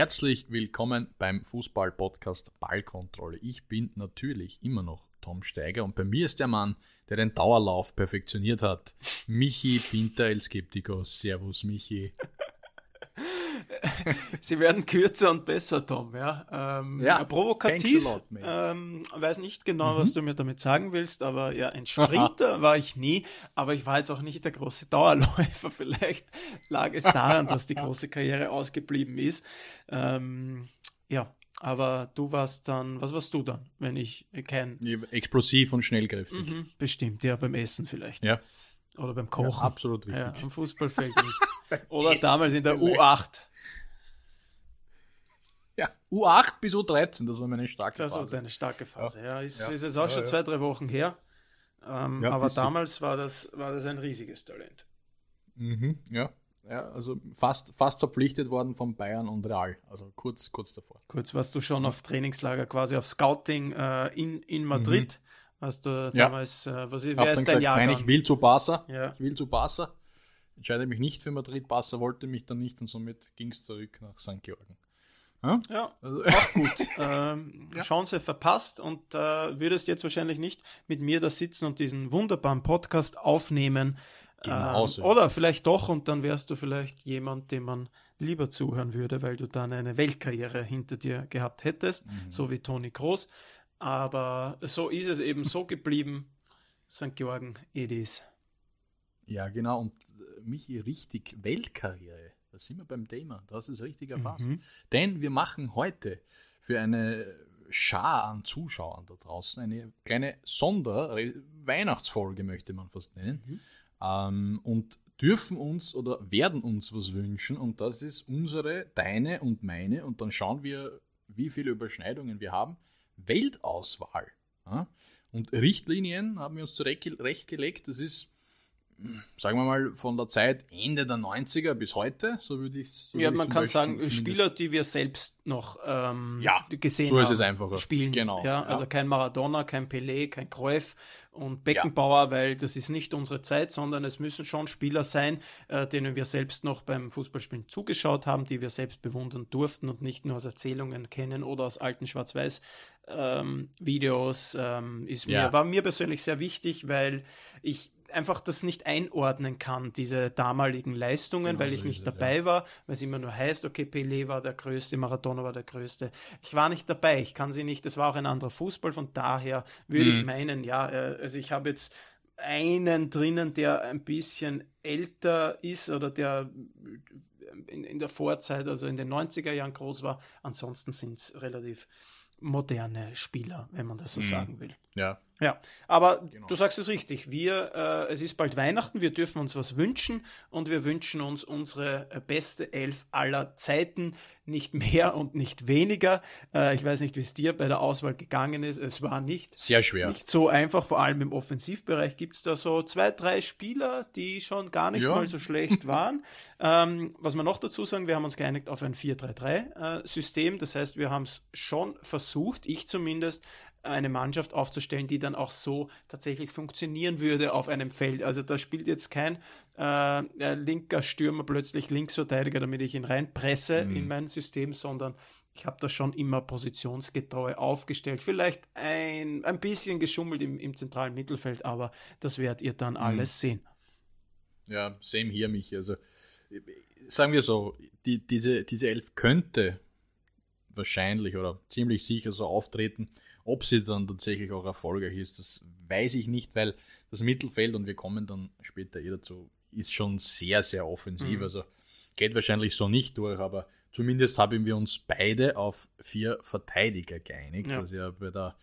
Herzlich willkommen beim Fußball-Podcast Ballkontrolle. Ich bin natürlich immer noch Tom Steiger und bei mir ist der Mann, der den Dauerlauf perfektioniert hat. Michi Pinter El Skeptico. Servus, Michi. Sie werden kürzer und besser, Tom. Ja, ähm, ja provokativ. Lot, ähm, weiß nicht genau, mhm. was du mir damit sagen willst, aber ja, ein Sprinter war ich nie, aber ich war jetzt auch nicht der große Dauerläufer. Vielleicht lag es daran, dass die große Karriere ausgeblieben ist. Ähm, ja, aber du warst dann, was warst du dann, wenn ich kein. Explosiv und schnellkräftig. Mhm, bestimmt, ja, beim Essen vielleicht. Ja. Oder beim Kochen. Ja, absolut richtig. Ja, am Fußballfeld nicht. Oder damals in der U8. Ja, U8 bis U13, das war meine starke Phase. Das war deine starke Phase, ja. ja. Ist, ist jetzt auch schon zwei, drei Wochen her. Ähm, aber damals war das, war das ein riesiges Talent. Mhm, ja. Ja, also fast, fast verpflichtet worden von Bayern und Real. Also kurz, kurz davor. Kurz warst du schon auf Trainingslager, quasi auf Scouting äh, in, in Madrid. Hast du ja. damals, äh, was wer ist dein? Nein, ich will zu Barca. Ja. Ich will zu Barca. Entscheide mich nicht für Madrid. Barca wollte mich dann nicht und somit ging es zurück nach St. Georgen. Ja, ja also, auch gut. ähm, ja. Chance verpasst und äh, würdest jetzt wahrscheinlich nicht mit mir da sitzen und diesen wunderbaren Podcast aufnehmen. Genau ähm, oder vielleicht doch und dann wärst du vielleicht jemand, dem man lieber zuhören würde, weil du dann eine Weltkarriere hinter dir gehabt hättest, mhm. so wie Toni Groß. Aber so ist es eben so geblieben. St. Georgen, it is. Ja, genau. Und äh, Michi, richtig Weltkarriere. Da sind wir beim Thema. Da hast du es richtig erfasst. Mhm. Denn wir machen heute für eine Schar an Zuschauern da draußen eine kleine Sonder-Weihnachtsfolge, möchte man fast nennen. Mhm. Ähm, und dürfen uns oder werden uns was wünschen. Und das ist unsere, deine und meine. Und dann schauen wir, wie viele Überschneidungen wir haben. Weltauswahl. Und Richtlinien haben wir uns zurechtgelegt. Das ist, sagen wir mal, von der Zeit Ende der 90er bis heute. So würde ich so Ja, man kann sagen, Spieler, die wir selbst noch ähm, ja, gesehen so ist es einfacher. Spielen. Genau. Ja, also ja. kein Maradona, kein Pelé, kein Cruyff und Beckenbauer, ja. weil das ist nicht unsere Zeit, sondern es müssen schon Spieler sein, äh, denen wir selbst noch beim Fußballspielen zugeschaut haben, die wir selbst bewundern durften und nicht nur aus Erzählungen kennen oder aus alten Schwarz-Weiß ähm, Videos ähm, ist mir, ja. war mir persönlich sehr wichtig, weil ich einfach das nicht einordnen kann, diese damaligen Leistungen, genau weil ich nicht dabei ja. war, weil es immer nur heißt, okay, Pelé war der Größte, Maradona war der Größte. Ich war nicht dabei, ich kann sie nicht, das war auch ein anderer Fußball, von daher würde mhm. ich meinen, ja, äh, also ich habe jetzt einen drinnen, der ein bisschen älter ist oder der in, in der Vorzeit, also in den 90er Jahren groß war. Ansonsten sind es relativ moderne Spieler, wenn man das so mhm. sagen will. Ja. Ja, aber genau. du sagst es richtig. Wir, äh, es ist bald Weihnachten, wir dürfen uns was wünschen und wir wünschen uns unsere äh, beste Elf aller Zeiten, nicht mehr und nicht weniger. Äh, ich weiß nicht, wie es dir bei der Auswahl gegangen ist. Es war nicht sehr schwer, nicht so einfach. Vor allem im Offensivbereich gibt es da so zwei, drei Spieler, die schon gar nicht ja. mal so schlecht waren. ähm, was wir noch dazu sagen, wir haben uns geeinigt auf ein 4-3-3-System. Äh, das heißt, wir haben es schon versucht, ich zumindest, eine Mannschaft aufzustellen, die dann auch so tatsächlich funktionieren würde auf einem Feld. Also da spielt jetzt kein äh, linker Stürmer plötzlich Linksverteidiger, damit ich ihn reinpresse mhm. in mein System, sondern ich habe das schon immer positionsgetreu aufgestellt. Vielleicht ein, ein bisschen geschummelt im, im zentralen Mittelfeld, aber das werdet ihr dann mhm. alles sehen. Ja, same hier, mich. Also sagen wir so, die, diese, diese Elf könnte wahrscheinlich oder ziemlich sicher so auftreten, ob sie dann tatsächlich auch erfolgreich ist, das weiß ich nicht, weil das Mittelfeld, und wir kommen dann später eh dazu, ist schon sehr, sehr offensiv. Mhm. Also geht wahrscheinlich so nicht durch, aber zumindest haben wir uns beide auf vier Verteidiger geeinigt, ja. was ja bei der,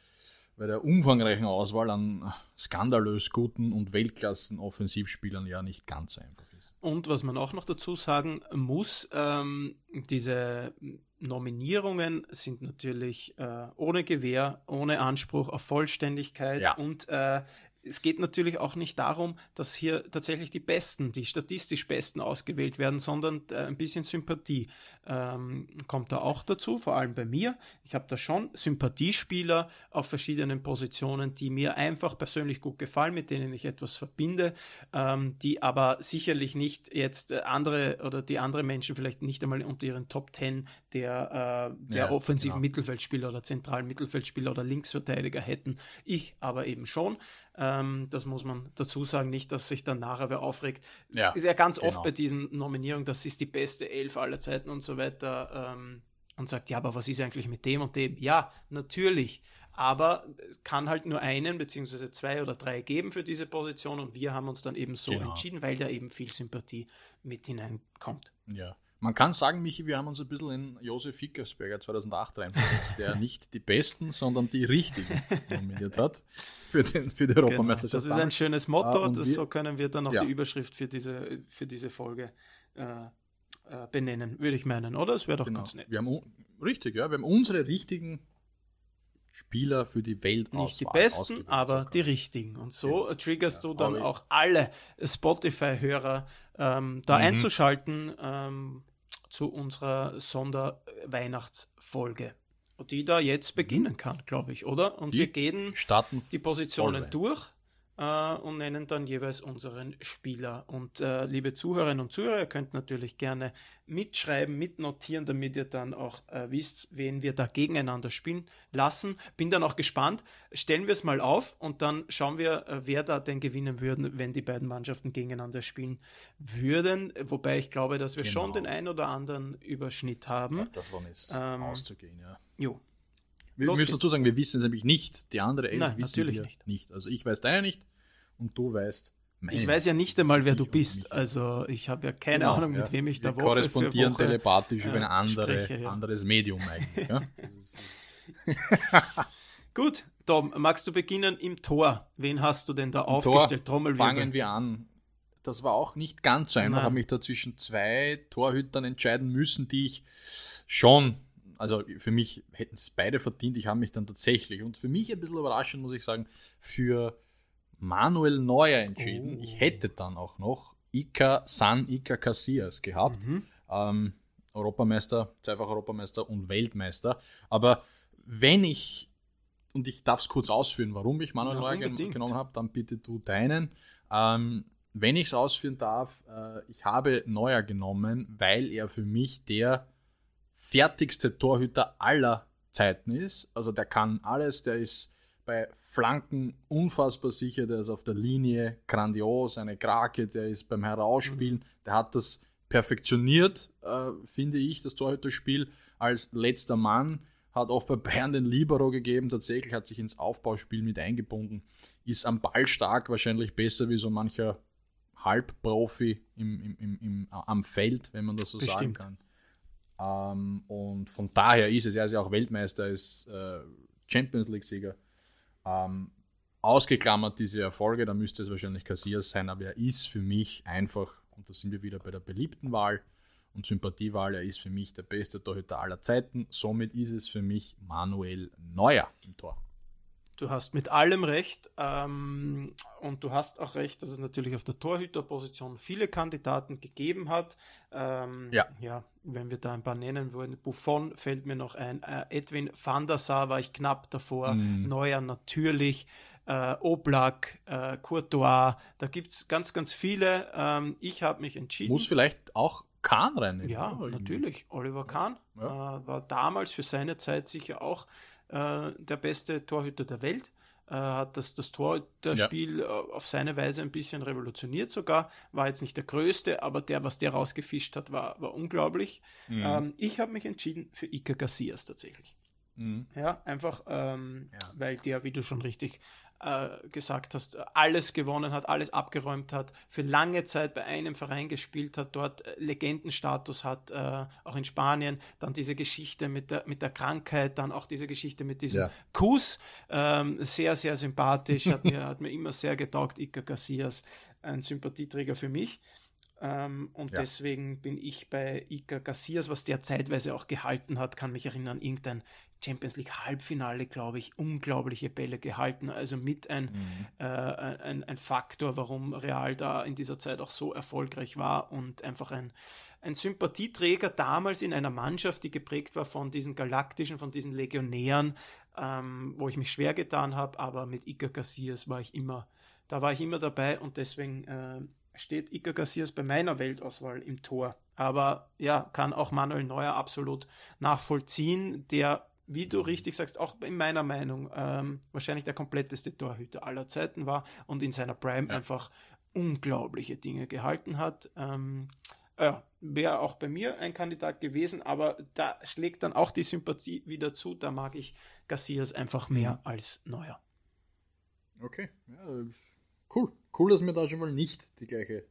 bei der umfangreichen Auswahl an skandalös guten und Weltklassen Offensivspielern ja nicht ganz einfach. Und was man auch noch dazu sagen muss, ähm, diese Nominierungen sind natürlich äh, ohne Gewähr, ohne Anspruch auf Vollständigkeit ja. und äh, es geht natürlich auch nicht darum, dass hier tatsächlich die Besten, die statistisch Besten ausgewählt werden, sondern äh, ein bisschen Sympathie. Ähm, kommt da auch dazu, vor allem bei mir. Ich habe da schon Sympathiespieler auf verschiedenen Positionen, die mir einfach persönlich gut gefallen, mit denen ich etwas verbinde, ähm, die aber sicherlich nicht jetzt äh, andere oder die andere Menschen vielleicht nicht einmal unter ihren Top Ten der, äh, der ja, offensiven genau. Mittelfeldspieler oder zentralen Mittelfeldspieler oder Linksverteidiger hätten. Ich aber eben schon. Ähm, das muss man dazu sagen, nicht, dass sich dann nachher wer aufregt. Ja, ist ja ganz genau. oft bei diesen Nominierungen, das ist die beste Elf aller Zeiten und so weiter. Ähm, und sagt, ja, aber was ist eigentlich mit dem und dem? Ja, natürlich. Aber es kann halt nur einen beziehungsweise zwei oder drei geben für diese Position und wir haben uns dann eben so genau. entschieden, weil da eben viel Sympathie mit hineinkommt. Ja. Man kann sagen, Michi, wir haben uns ein bisschen in Josef Fickersberger 2008 reinversetzt, der nicht die besten, sondern die richtigen nominiert hat für, den, für die genau. Europameisterschaft. Das ist ein schönes Motto, uh, das, wir, so können wir dann auch ja. die Überschrift für diese, für diese Folge äh, äh, benennen, würde ich meinen, oder? Das wäre doch genau. ganz nett. Wir haben, richtig, ja, wir haben unsere richtigen Spieler für die Welt Nicht die besten, aber die richtigen. Und so ja. triggerst ja, du dann auch alle Spotify-Hörer ähm, da mhm. einzuschalten ähm, zu unserer Sonderweihnachtsfolge, die da jetzt mhm. beginnen kann, glaube ich, oder? Und die wir gehen die Positionen durch äh, und nennen dann jeweils unseren Spieler. Und äh, liebe Zuhörerinnen und Zuhörer, ihr könnt natürlich gerne mitschreiben, mitnotieren, damit ihr dann auch äh, wisst, wen wir da gegeneinander spielen lassen. Bin dann auch gespannt. Stellen wir es mal auf und dann schauen wir, äh, wer da denn gewinnen würden, wenn die beiden Mannschaften gegeneinander spielen würden. Wobei ich glaube, dass wir genau. schon den einen oder anderen Überschnitt haben. Ja, davon ist ähm, auszugehen, ja. Jo. Wir Los müssen geht's. dazu sagen, wir wissen es nämlich nicht. Die andere Elf Nein, wissen wir nicht. nicht. Also ich weiß deine nicht und du weißt meine. Ich weiß ja nicht einmal, wer du bist. Also ich habe ja keine genau, Ahnung, mit ja. wem ich da wir Woche korrespondieren Woche, telepathisch äh, über ein andere, spreche, ja. anderes Medium eigentlich. Ja? Gut, Tom, magst du beginnen im Tor? Wen hast du denn da Im aufgestellt? Tor fangen wir an. Das war auch nicht ganz so einfach. Ich habe mich da zwischen zwei Torhütern entscheiden müssen, die ich schon also für mich hätten es beide verdient. Ich habe mich dann tatsächlich, und für mich ein bisschen überraschend, muss ich sagen, für Manuel Neuer entschieden. Oh. Ich hätte dann auch noch Ika San Ika Casillas gehabt. Mhm. Ähm, Europameister, zweifach Europameister und Weltmeister. Aber wenn ich, und ich darf es kurz ausführen, warum ich Manuel ja, Neuer gen genommen habe, dann bitte du deinen. Ähm, wenn ich es ausführen darf, äh, ich habe Neuer genommen, weil er für mich der fertigste Torhüter aller Zeiten ist. Also der kann alles, der ist bei Flanken unfassbar sicher, der ist auf der Linie grandios, eine Krake, der ist beim Herausspielen, der hat das perfektioniert, äh, finde ich, das Torhüterspiel als letzter Mann, hat auch bei Bayern den Libero gegeben, tatsächlich hat sich ins Aufbauspiel mit eingebunden, ist am Ball stark, wahrscheinlich besser wie so mancher Halbprofi im, im, im, im am Feld, wenn man das so Bestimmt. sagen kann. Ähm, und von daher ist es, er ist ja auch Weltmeister, ist äh, Champions League-Sieger. Ähm, ausgeklammert diese Erfolge, da müsste es wahrscheinlich Casillas sein, aber er ist für mich einfach, und da sind wir wieder bei der beliebten Wahl und Sympathiewahl, er ist für mich der beste Torhüter aller Zeiten. Somit ist es für mich Manuel Neuer im Tor. Du hast mit allem recht ähm, und du hast auch recht, dass es natürlich auf der Torhüterposition viele Kandidaten gegeben hat. Ähm, ja. ja, wenn wir da ein paar nennen würden. Buffon fällt mir noch ein. Äh, Edwin van der Sar war ich knapp davor. Mm. Neuer natürlich. Äh, Oblak, äh, Courtois, da gibt es ganz, ganz viele. Ähm, ich habe mich entschieden. Muss vielleicht auch Kahn rein. Ja, natürlich. Oliver Kahn ja. Äh, war damals für seine Zeit sicher auch äh, der beste Torhüter der Welt. Äh, hat das, das Torhüterspiel ja. Äh, auf seine Weise ein bisschen revolutioniert sogar. War jetzt nicht der größte, aber der, was der rausgefischt hat, war, war unglaublich. Mhm. Ähm, ich habe mich entschieden für Iker Casillas tatsächlich. Mhm. Ja, einfach, ähm, ja. weil der, wie du schon richtig äh, gesagt hast, alles gewonnen hat, alles abgeräumt hat, für lange Zeit bei einem Verein gespielt hat, dort äh, Legendenstatus hat, äh, auch in Spanien, dann diese Geschichte mit der, mit der Krankheit, dann auch diese Geschichte mit diesem ja. Kuss, ähm, sehr, sehr sympathisch, hat mir, hat mir immer sehr getaugt, Iker Casillas, ein Sympathieträger für mich. Ähm, und ja. deswegen bin ich bei Iker Casillas, was der zeitweise auch gehalten hat, kann mich erinnern, irgendein Champions League Halbfinale, glaube ich, unglaubliche Bälle gehalten. Also mit ein, mhm. äh, ein, ein Faktor, warum Real da in dieser Zeit auch so erfolgreich war und einfach ein, ein Sympathieträger damals in einer Mannschaft, die geprägt war von diesen Galaktischen, von diesen Legionären, ähm, wo ich mich schwer getan habe, aber mit Iker Casillas war ich immer, da war ich immer dabei und deswegen äh, steht Iker Casillas bei meiner Weltauswahl im Tor. Aber ja, kann auch Manuel Neuer absolut nachvollziehen, der, wie du richtig sagst, auch in meiner Meinung ähm, wahrscheinlich der kompletteste Torhüter aller Zeiten war und in seiner Prime ja. einfach unglaubliche Dinge gehalten hat. Ähm, ja, wäre auch bei mir ein Kandidat gewesen, aber da schlägt dann auch die Sympathie wieder zu. Da mag ich Garcias einfach mehr mhm. als Neuer. Okay, ja, cool. Cool, dass wir da schon mal nicht die gleiche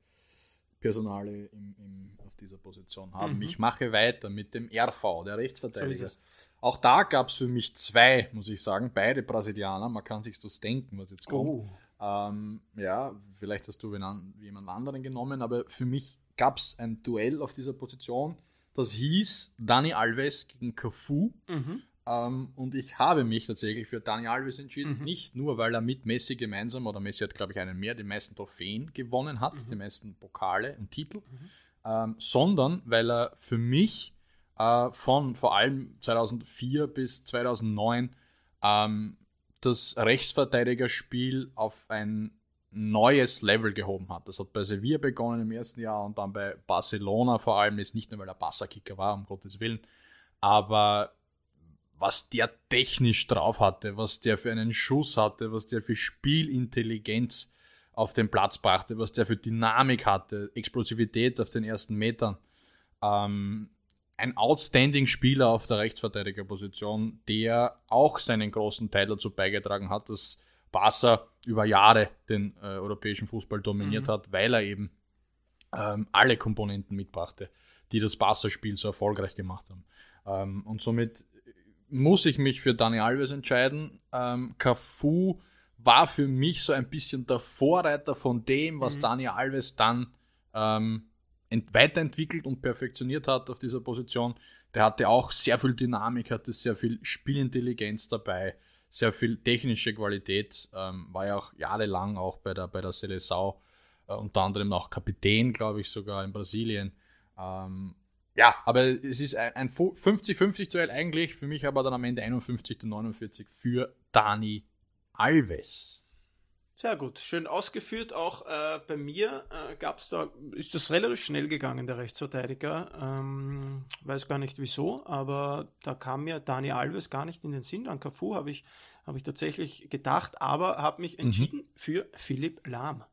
Personale im, im, auf dieser Position haben. Mhm. Ich mache weiter mit dem RV, der Rechtsverteidiger. So auch da gab es für mich zwei, muss ich sagen, beide Brasilianer. Man kann sich was denken, was jetzt kommt. Oh. Ähm, ja, vielleicht hast du jemand anderen genommen, aber für mich gab es ein Duell auf dieser Position. Das hieß Dani Alves gegen Cafu. Mhm. Ähm, und ich habe mich tatsächlich für Dani Alves entschieden. Mhm. Nicht nur, weil er mit Messi gemeinsam, oder Messi hat, glaube ich, einen mehr, die meisten Trophäen gewonnen hat, mhm. die meisten Pokale und Titel, mhm. ähm, sondern weil er für mich äh, von vor allem 2004 bis 2009 ähm, das Rechtsverteidigerspiel auf ein neues Level gehoben hat. Das hat bei Sevilla begonnen im ersten Jahr und dann bei Barcelona vor allem, ist nicht nur, weil er Passerkicker war, um Gottes Willen, aber was der technisch drauf hatte, was der für einen Schuss hatte, was der für Spielintelligenz auf den Platz brachte, was der für Dynamik hatte, Explosivität auf den ersten Metern. Ähm, ein outstanding Spieler auf der Rechtsverteidigerposition, der auch seinen großen Teil dazu beigetragen hat, dass Barca über Jahre den äh, europäischen Fußball dominiert mhm. hat, weil er eben ähm, alle Komponenten mitbrachte, die das Barca-Spiel so erfolgreich gemacht haben. Ähm, und somit muss ich mich für Dani Alves entscheiden. Ähm, Cafu war für mich so ein bisschen der Vorreiter von dem, was mhm. Dani Alves dann ähm, weiterentwickelt und perfektioniert hat auf dieser Position. Der hatte auch sehr viel Dynamik, hatte sehr viel Spielintelligenz dabei, sehr viel technische Qualität, ähm, war ja auch jahrelang auch bei der, bei der Seleção, äh, unter anderem auch Kapitän, glaube ich, sogar in Brasilien. Ähm, ja, aber es ist ein 50-50-Duell eigentlich, für mich aber dann am Ende 51 zu 49 für Dani Alves. Sehr gut, schön ausgeführt. Auch äh, bei mir äh, gab es da, ist das relativ schnell gegangen, der Rechtsverteidiger. Ähm, weiß gar nicht wieso, aber da kam mir Dani Alves gar nicht in den Sinn. An Cafu habe ich, hab ich tatsächlich gedacht, aber habe mich mhm. entschieden mhm. für Philipp Lahm.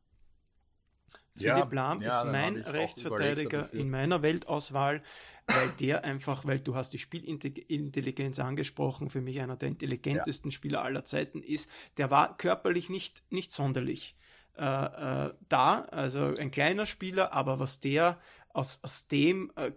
Ja, Philipp Lahm ja, ist mein Rechtsverteidiger in meiner Weltauswahl, weil der einfach, weil du hast die Spielintelligenz angesprochen, für mich einer der intelligentesten ja. Spieler aller Zeiten ist, der war körperlich nicht, nicht sonderlich äh, äh, da, also ein kleiner Spieler, aber was der aus, aus dem äh,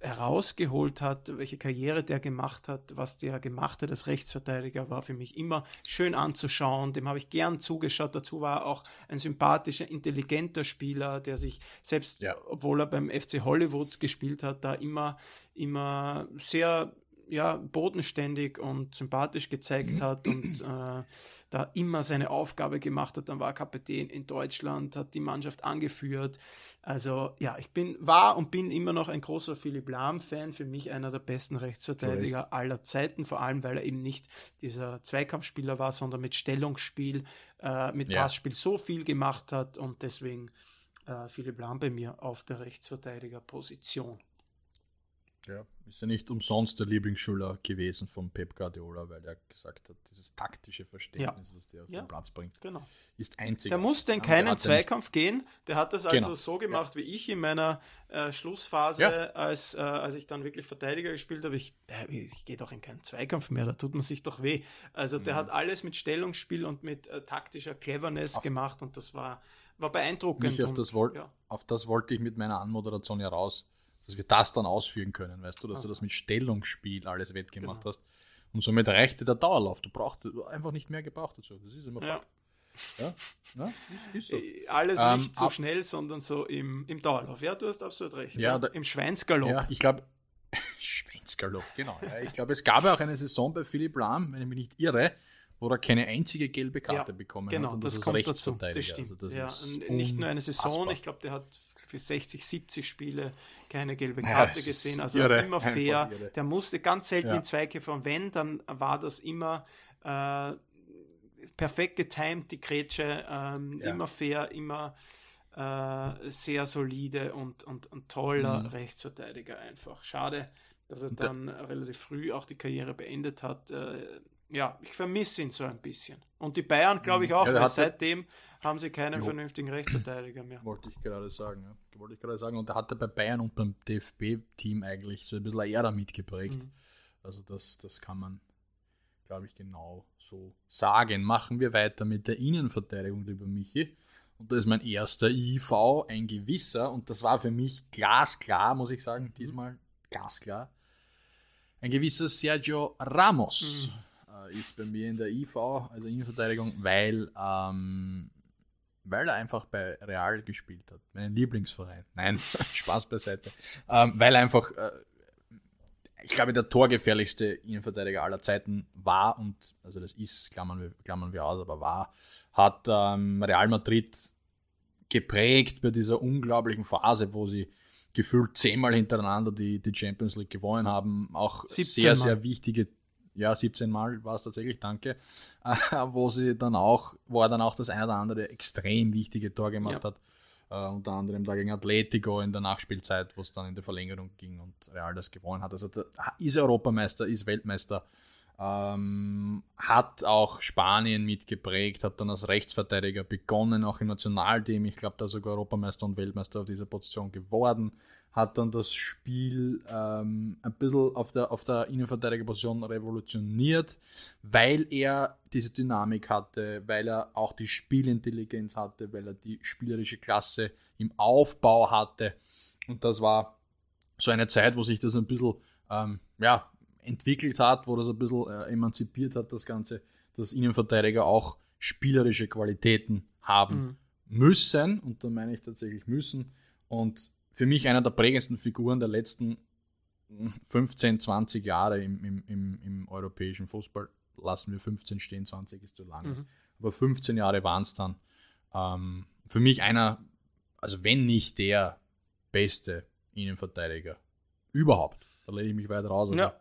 herausgeholt hat, welche Karriere der gemacht hat, was der gemacht hat als Rechtsverteidiger, war für mich immer schön anzuschauen. Dem habe ich gern zugeschaut. Dazu war er auch ein sympathischer, intelligenter Spieler, der sich selbst, ja. obwohl er beim FC Hollywood gespielt hat, da immer, immer sehr ja, bodenständig und sympathisch gezeigt mhm. hat und äh, da immer seine Aufgabe gemacht hat. Dann war er Kapitän in Deutschland, hat die Mannschaft angeführt. Also ja, ich bin, war und bin immer noch ein großer Philipp Lahm-Fan. Für mich einer der besten Rechtsverteidiger so aller Zeiten, vor allem weil er eben nicht dieser Zweikampfspieler war, sondern mit Stellungsspiel, äh, mit ja. Passspiel so viel gemacht hat und deswegen äh, Philipp Lahm bei mir auf der Rechtsverteidigerposition. Ja, ist ja nicht umsonst der Lieblingsschüler gewesen von Pep Guardiola, weil er gesagt hat, dieses taktische Verständnis, ja. was der auf ja. den Platz bringt, genau. ist einzig. Der musste in keinen Zweikampf gehen. Der hat das also genau. so gemacht ja. wie ich in meiner äh, Schlussphase, als, äh, als ich dann wirklich Verteidiger gespielt habe. Ich, äh, ich gehe doch in keinen Zweikampf mehr, da tut man sich doch weh. Also der mhm. hat alles mit Stellungsspiel und mit äh, taktischer Cleverness auf gemacht und das war, war beeindruckend. Auf, und, das auf das wollte ich mit meiner Anmoderation ja raus dass wir das dann ausführen können, weißt du, dass also. du das mit Stellungsspiel alles wettgemacht genau. hast. Und somit reichte der Dauerlauf. Du brauchst einfach nicht mehr gebraucht dazu. Das ist immer ja. Ja, ja ist, ist so. Äh, alles ähm, nicht so schnell, sondern so im, im Dauerlauf. Ja, du hast absolut recht. Ja, da, Im Schweinsgalopp. Ja, ich glaube, Schweinsgalopp, genau. Ja, ich glaube, es gab ja auch eine Saison bei Philipp Lahm, wenn ich mich nicht irre, wo er keine einzige gelbe Karte ja, bekommen genau, hat. Genau, das, das kommt dazu. Das stimmt. Also das ja, nicht nur eine Saison, ich glaube, der hat für 60, 70 Spiele keine gelbe Karte ja, gesehen. Also irre, immer fair. Der musste ganz selten ja. in Zweikämpfe und wenn, dann war das immer äh, perfekt getimt, die Grätsche, ähm, immer fair, immer äh, sehr solide und, und, und toller mhm. Rechtsverteidiger einfach. Schade, dass er dann da, relativ früh auch die Karriere beendet hat. Äh, ja, ich vermisse ihn so ein bisschen. Und die Bayern, glaube ich, mhm. auch, ja, weil seitdem haben sie keinen jo. vernünftigen Rechtsverteidiger mehr. Wollte ich gerade sagen, ja. Wollte ich gerade sagen. Und er hatte bei Bayern und beim DFB-Team eigentlich so ein bisschen Ära mitgeprägt. Mhm. Also das, das kann man, glaube ich, genau so sagen. Machen wir weiter mit der Innenverteidigung, lieber Michi. Und da ist mein erster IV ein gewisser. Und das war für mich glasklar, muss ich sagen, diesmal glasklar. Ein gewisser Sergio Ramos. Mhm ist bei mir in der IV, also Innenverteidigung, weil, ähm, weil er einfach bei Real gespielt hat. Mein Lieblingsverein. Nein, Spaß beiseite. Ähm, weil er einfach, äh, ich glaube, der torgefährlichste Innenverteidiger aller Zeiten war und, also das ist, klammern wir, klammern wir aus, aber war, hat ähm, Real Madrid geprägt bei dieser unglaublichen Phase, wo sie gefühlt zehnmal hintereinander die, die Champions League gewonnen haben. Auch sehr, sehr wichtige ja, 17 Mal war es tatsächlich, danke, äh, wo sie dann auch, wo er dann auch das eine oder andere extrem wichtige Tor gemacht ja. hat. Uh, unter anderem da gegen Atletico in der Nachspielzeit, wo es dann in der Verlängerung ging und Real das gewonnen hat. Also der, ist Europameister, ist Weltmeister, ähm, hat auch Spanien mitgeprägt, hat dann als Rechtsverteidiger begonnen, auch im Nationalteam. Ich glaube, da sogar Europameister und Weltmeister auf dieser Position geworden hat dann das Spiel ähm, ein bisschen auf der, auf der Innenverteidigerposition revolutioniert, weil er diese Dynamik hatte, weil er auch die Spielintelligenz hatte, weil er die spielerische Klasse im Aufbau hatte. Und das war so eine Zeit, wo sich das ein bisschen ähm, ja, entwickelt hat, wo das ein bisschen äh, emanzipiert hat, das Ganze, dass Innenverteidiger auch spielerische Qualitäten haben mhm. müssen. Und da meine ich tatsächlich müssen. Und für mich einer der prägendsten Figuren der letzten 15, 20 Jahre im, im, im, im europäischen Fußball. Lassen wir 15 stehen, 20 ist zu lange. Mhm. Aber 15 Jahre waren es dann. Ähm, für mich einer, also wenn nicht der beste Innenverteidiger überhaupt. Da lege ich mich weit raus. Ja.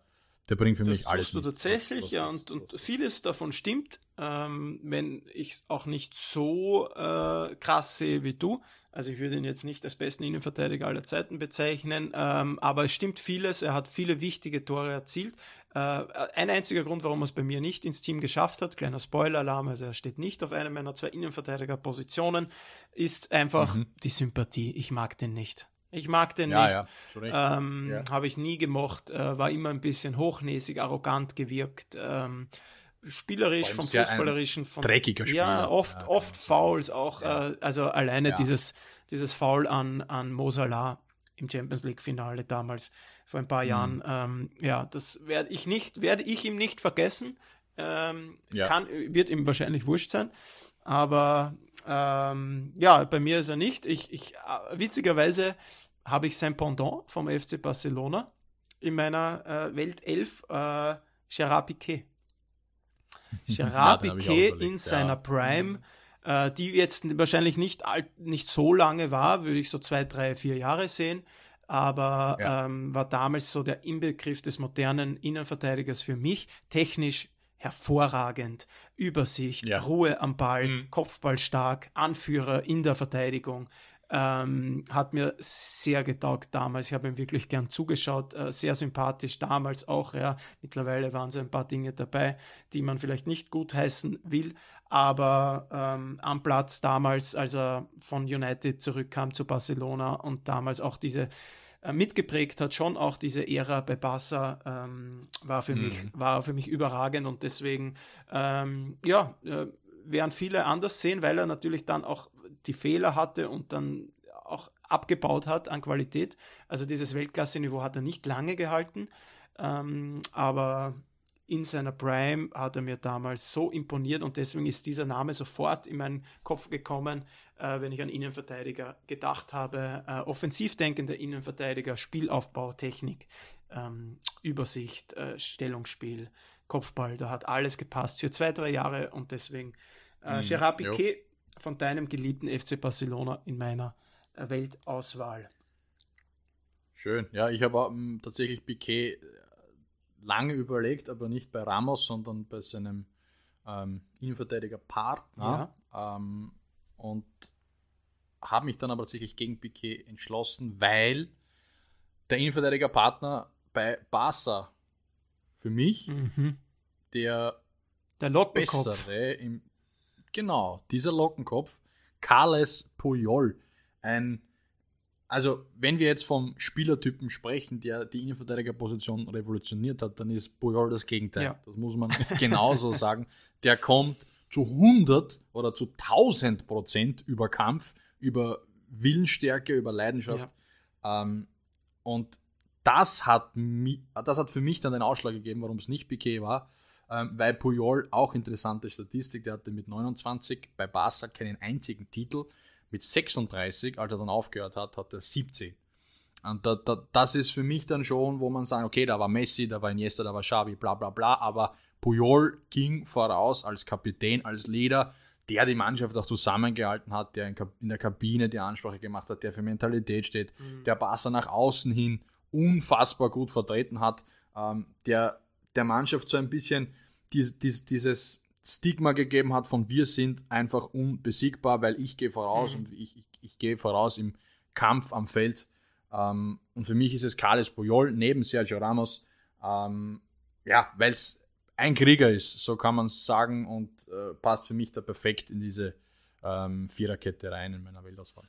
Der bringt für das mich alles. Das du tatsächlich, was, was ja, und, und vieles davon stimmt, ähm, wenn ich es auch nicht so äh, krass sehe wie du. Also ich würde ihn jetzt nicht als besten Innenverteidiger aller Zeiten bezeichnen, ähm, aber es stimmt vieles. Er hat viele wichtige Tore erzielt. Äh, ein einziger Grund, warum er es bei mir nicht ins Team geschafft hat, kleiner Spoiler-Alarm, also er steht nicht auf einer meiner zwei Innenverteidiger-Positionen, ist einfach mhm. die Sympathie. Ich mag den nicht. Ich mag den ja, nicht. Ja, ähm, ja. Habe ich nie gemocht. Äh, war immer ein bisschen hochnäsig, arrogant gewirkt. Ähm, spielerisch, vom Fußballerischen. Von, dreckiger Spieler. Ja, oft, oft Fouls auch. Äh, also alleine dieses, dieses Foul an, an Mosala im Champions League-Finale damals vor ein paar mhm. Jahren. Ähm, ja, das werde ich nicht, werde ich ihm nicht vergessen. Ähm, kann, wird ihm wahrscheinlich wurscht sein. Aber ähm, ja, bei mir ist er nicht. Ich, ich, äh, witzigerweise habe ich sein Pendant vom FC Barcelona in meiner äh, Weltelf, äh, Gerard Piquet. Gerard ja, Piquet in seiner Prime, äh, die jetzt wahrscheinlich nicht, alt, nicht so lange war, würde ich so zwei, drei, vier Jahre sehen, aber ja. ähm, war damals so der Inbegriff des modernen Innenverteidigers für mich. Technisch hervorragend. Übersicht, ja. Ruhe am Ball, mhm. Kopfball stark, Anführer in der Verteidigung. Ähm, hat mir sehr getaugt damals. Ich habe ihm wirklich gern zugeschaut. Äh, sehr sympathisch damals auch. Ja. Mittlerweile waren so ein paar Dinge dabei, die man vielleicht nicht gut heißen will. Aber ähm, am Platz damals, als er von United zurückkam zu Barcelona und damals auch diese äh, mitgeprägt hat, schon auch diese Ära bei Barca ähm, war, für mhm. mich, war für mich überragend und deswegen, ähm, ja, äh, werden viele anders sehen, weil er natürlich dann auch die Fehler hatte und dann auch abgebaut hat an Qualität. Also dieses Weltklasse-Niveau hat er nicht lange gehalten, ähm, aber in seiner Prime hat er mir damals so imponiert und deswegen ist dieser Name sofort in meinen Kopf gekommen, äh, wenn ich an Innenverteidiger gedacht habe. Äh, offensiv denkender Innenverteidiger, Spielaufbau, Technik, ähm, Übersicht, äh, Stellungsspiel, Kopfball, da hat alles gepasst für zwei, drei Jahre und deswegen äh, mm, Gerard Piquet jo. von deinem geliebten FC Barcelona in meiner äh, Weltauswahl. Schön. Ja, ich habe ähm, tatsächlich Piquet äh, lange überlegt, aber nicht bei Ramos, sondern bei seinem ähm, Innenverteidiger Partner. Ja. Ähm, und habe mich dann aber tatsächlich gegen Piquet entschlossen, weil der Innenverteidiger Partner bei Barca für mich mhm. der, der bessere im genau, dieser Lockenkopf, Carles Puyol, ein also, wenn wir jetzt vom Spielertypen sprechen, der die Innenverteidigerposition revolutioniert hat, dann ist Puyol das Gegenteil. Ja. Das muss man genauso sagen. Der kommt zu 100 oder zu 1000 Prozent über Kampf, über Willensstärke, über Leidenschaft. Ja. Ähm, und das hat, das hat für mich dann den Ausschlag gegeben, warum es nicht Piquet war, ähm, weil Puyol auch interessante Statistik, der hatte mit 29 bei Barca keinen einzigen Titel. Mit 36, als er dann aufgehört hat, hat er 17. Und da, da, das ist für mich dann schon, wo man sagt, okay, da war Messi, da war Iniesta, da war Xavi, bla bla bla, aber Puyol ging voraus als Kapitän, als Leader, der die Mannschaft auch zusammengehalten hat, der in der Kabine die Ansprache gemacht hat, der für Mentalität steht, mhm. der Barca nach außen hin unfassbar gut vertreten hat, ähm, der der Mannschaft so ein bisschen dies, dies, dieses Stigma gegeben hat von wir sind einfach unbesiegbar, weil ich gehe voraus mhm. und ich, ich, ich gehe voraus im Kampf am Feld. Ähm, und für mich ist es Carles Puyol neben Sergio Ramos, ähm, ja, weil es ein Krieger ist, so kann man es sagen und äh, passt für mich da perfekt in diese ähm, Viererkette rein in meiner Weltauswahl.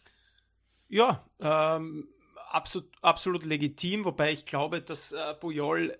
Ja, ähm, absolut, absolut legitim, wobei ich glaube, dass äh, Puyol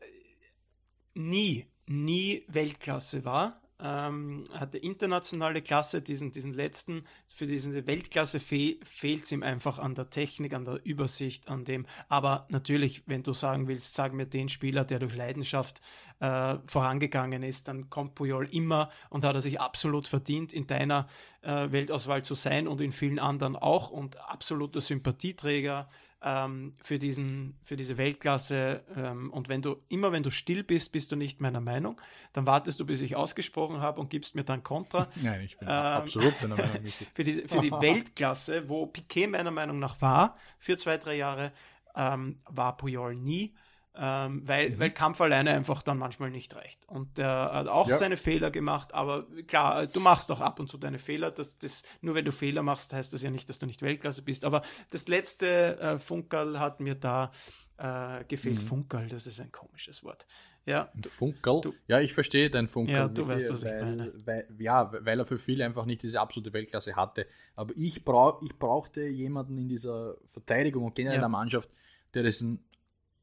nie, nie Weltklasse war ähm, hatte internationale Klasse, diesen, diesen letzten, für diese Weltklasse fe fehlt es ihm einfach an der Technik, an der Übersicht, an dem. Aber natürlich, wenn du sagen willst, sag mir den Spieler, der durch Leidenschaft äh, vorangegangen ist, dann kommt Puyol immer und hat er sich absolut verdient, in deiner äh, Weltauswahl zu sein und in vielen anderen auch und absoluter Sympathieträger ähm, für, diesen, für diese Weltklasse. Ähm, und wenn du immer, wenn du still bist, bist du nicht meiner Meinung. Dann wartest du, bis ich ausgesprochen habe und gibst mir dann Kontra. Nein, ich bin ähm, absolut deiner Meinung. für, diese, für die Weltklasse, wo Piquet meiner Meinung nach war, für zwei, drei Jahre, ähm, war Puyol nie ähm, weil, mhm. weil Kampf alleine einfach dann manchmal nicht reicht. Und er hat auch ja. seine Fehler gemacht, aber klar, du machst auch ab und zu deine Fehler. Das, das, nur wenn du Fehler machst, heißt das ja nicht, dass du nicht Weltklasse bist. Aber das letzte äh, Funkerl hat mir da äh, gefehlt. Mhm. Funkerl, das ist ein komisches Wort. Ja, ein Funkerl? Du, ja, ich verstehe dein Funkerl. Ja, du weißt, was weil, ich meine. Weil, ja, weil er für viele einfach nicht diese absolute Weltklasse hatte. Aber ich, brauch, ich brauchte jemanden in dieser Verteidigung und generell ja. in der Mannschaft, der diesen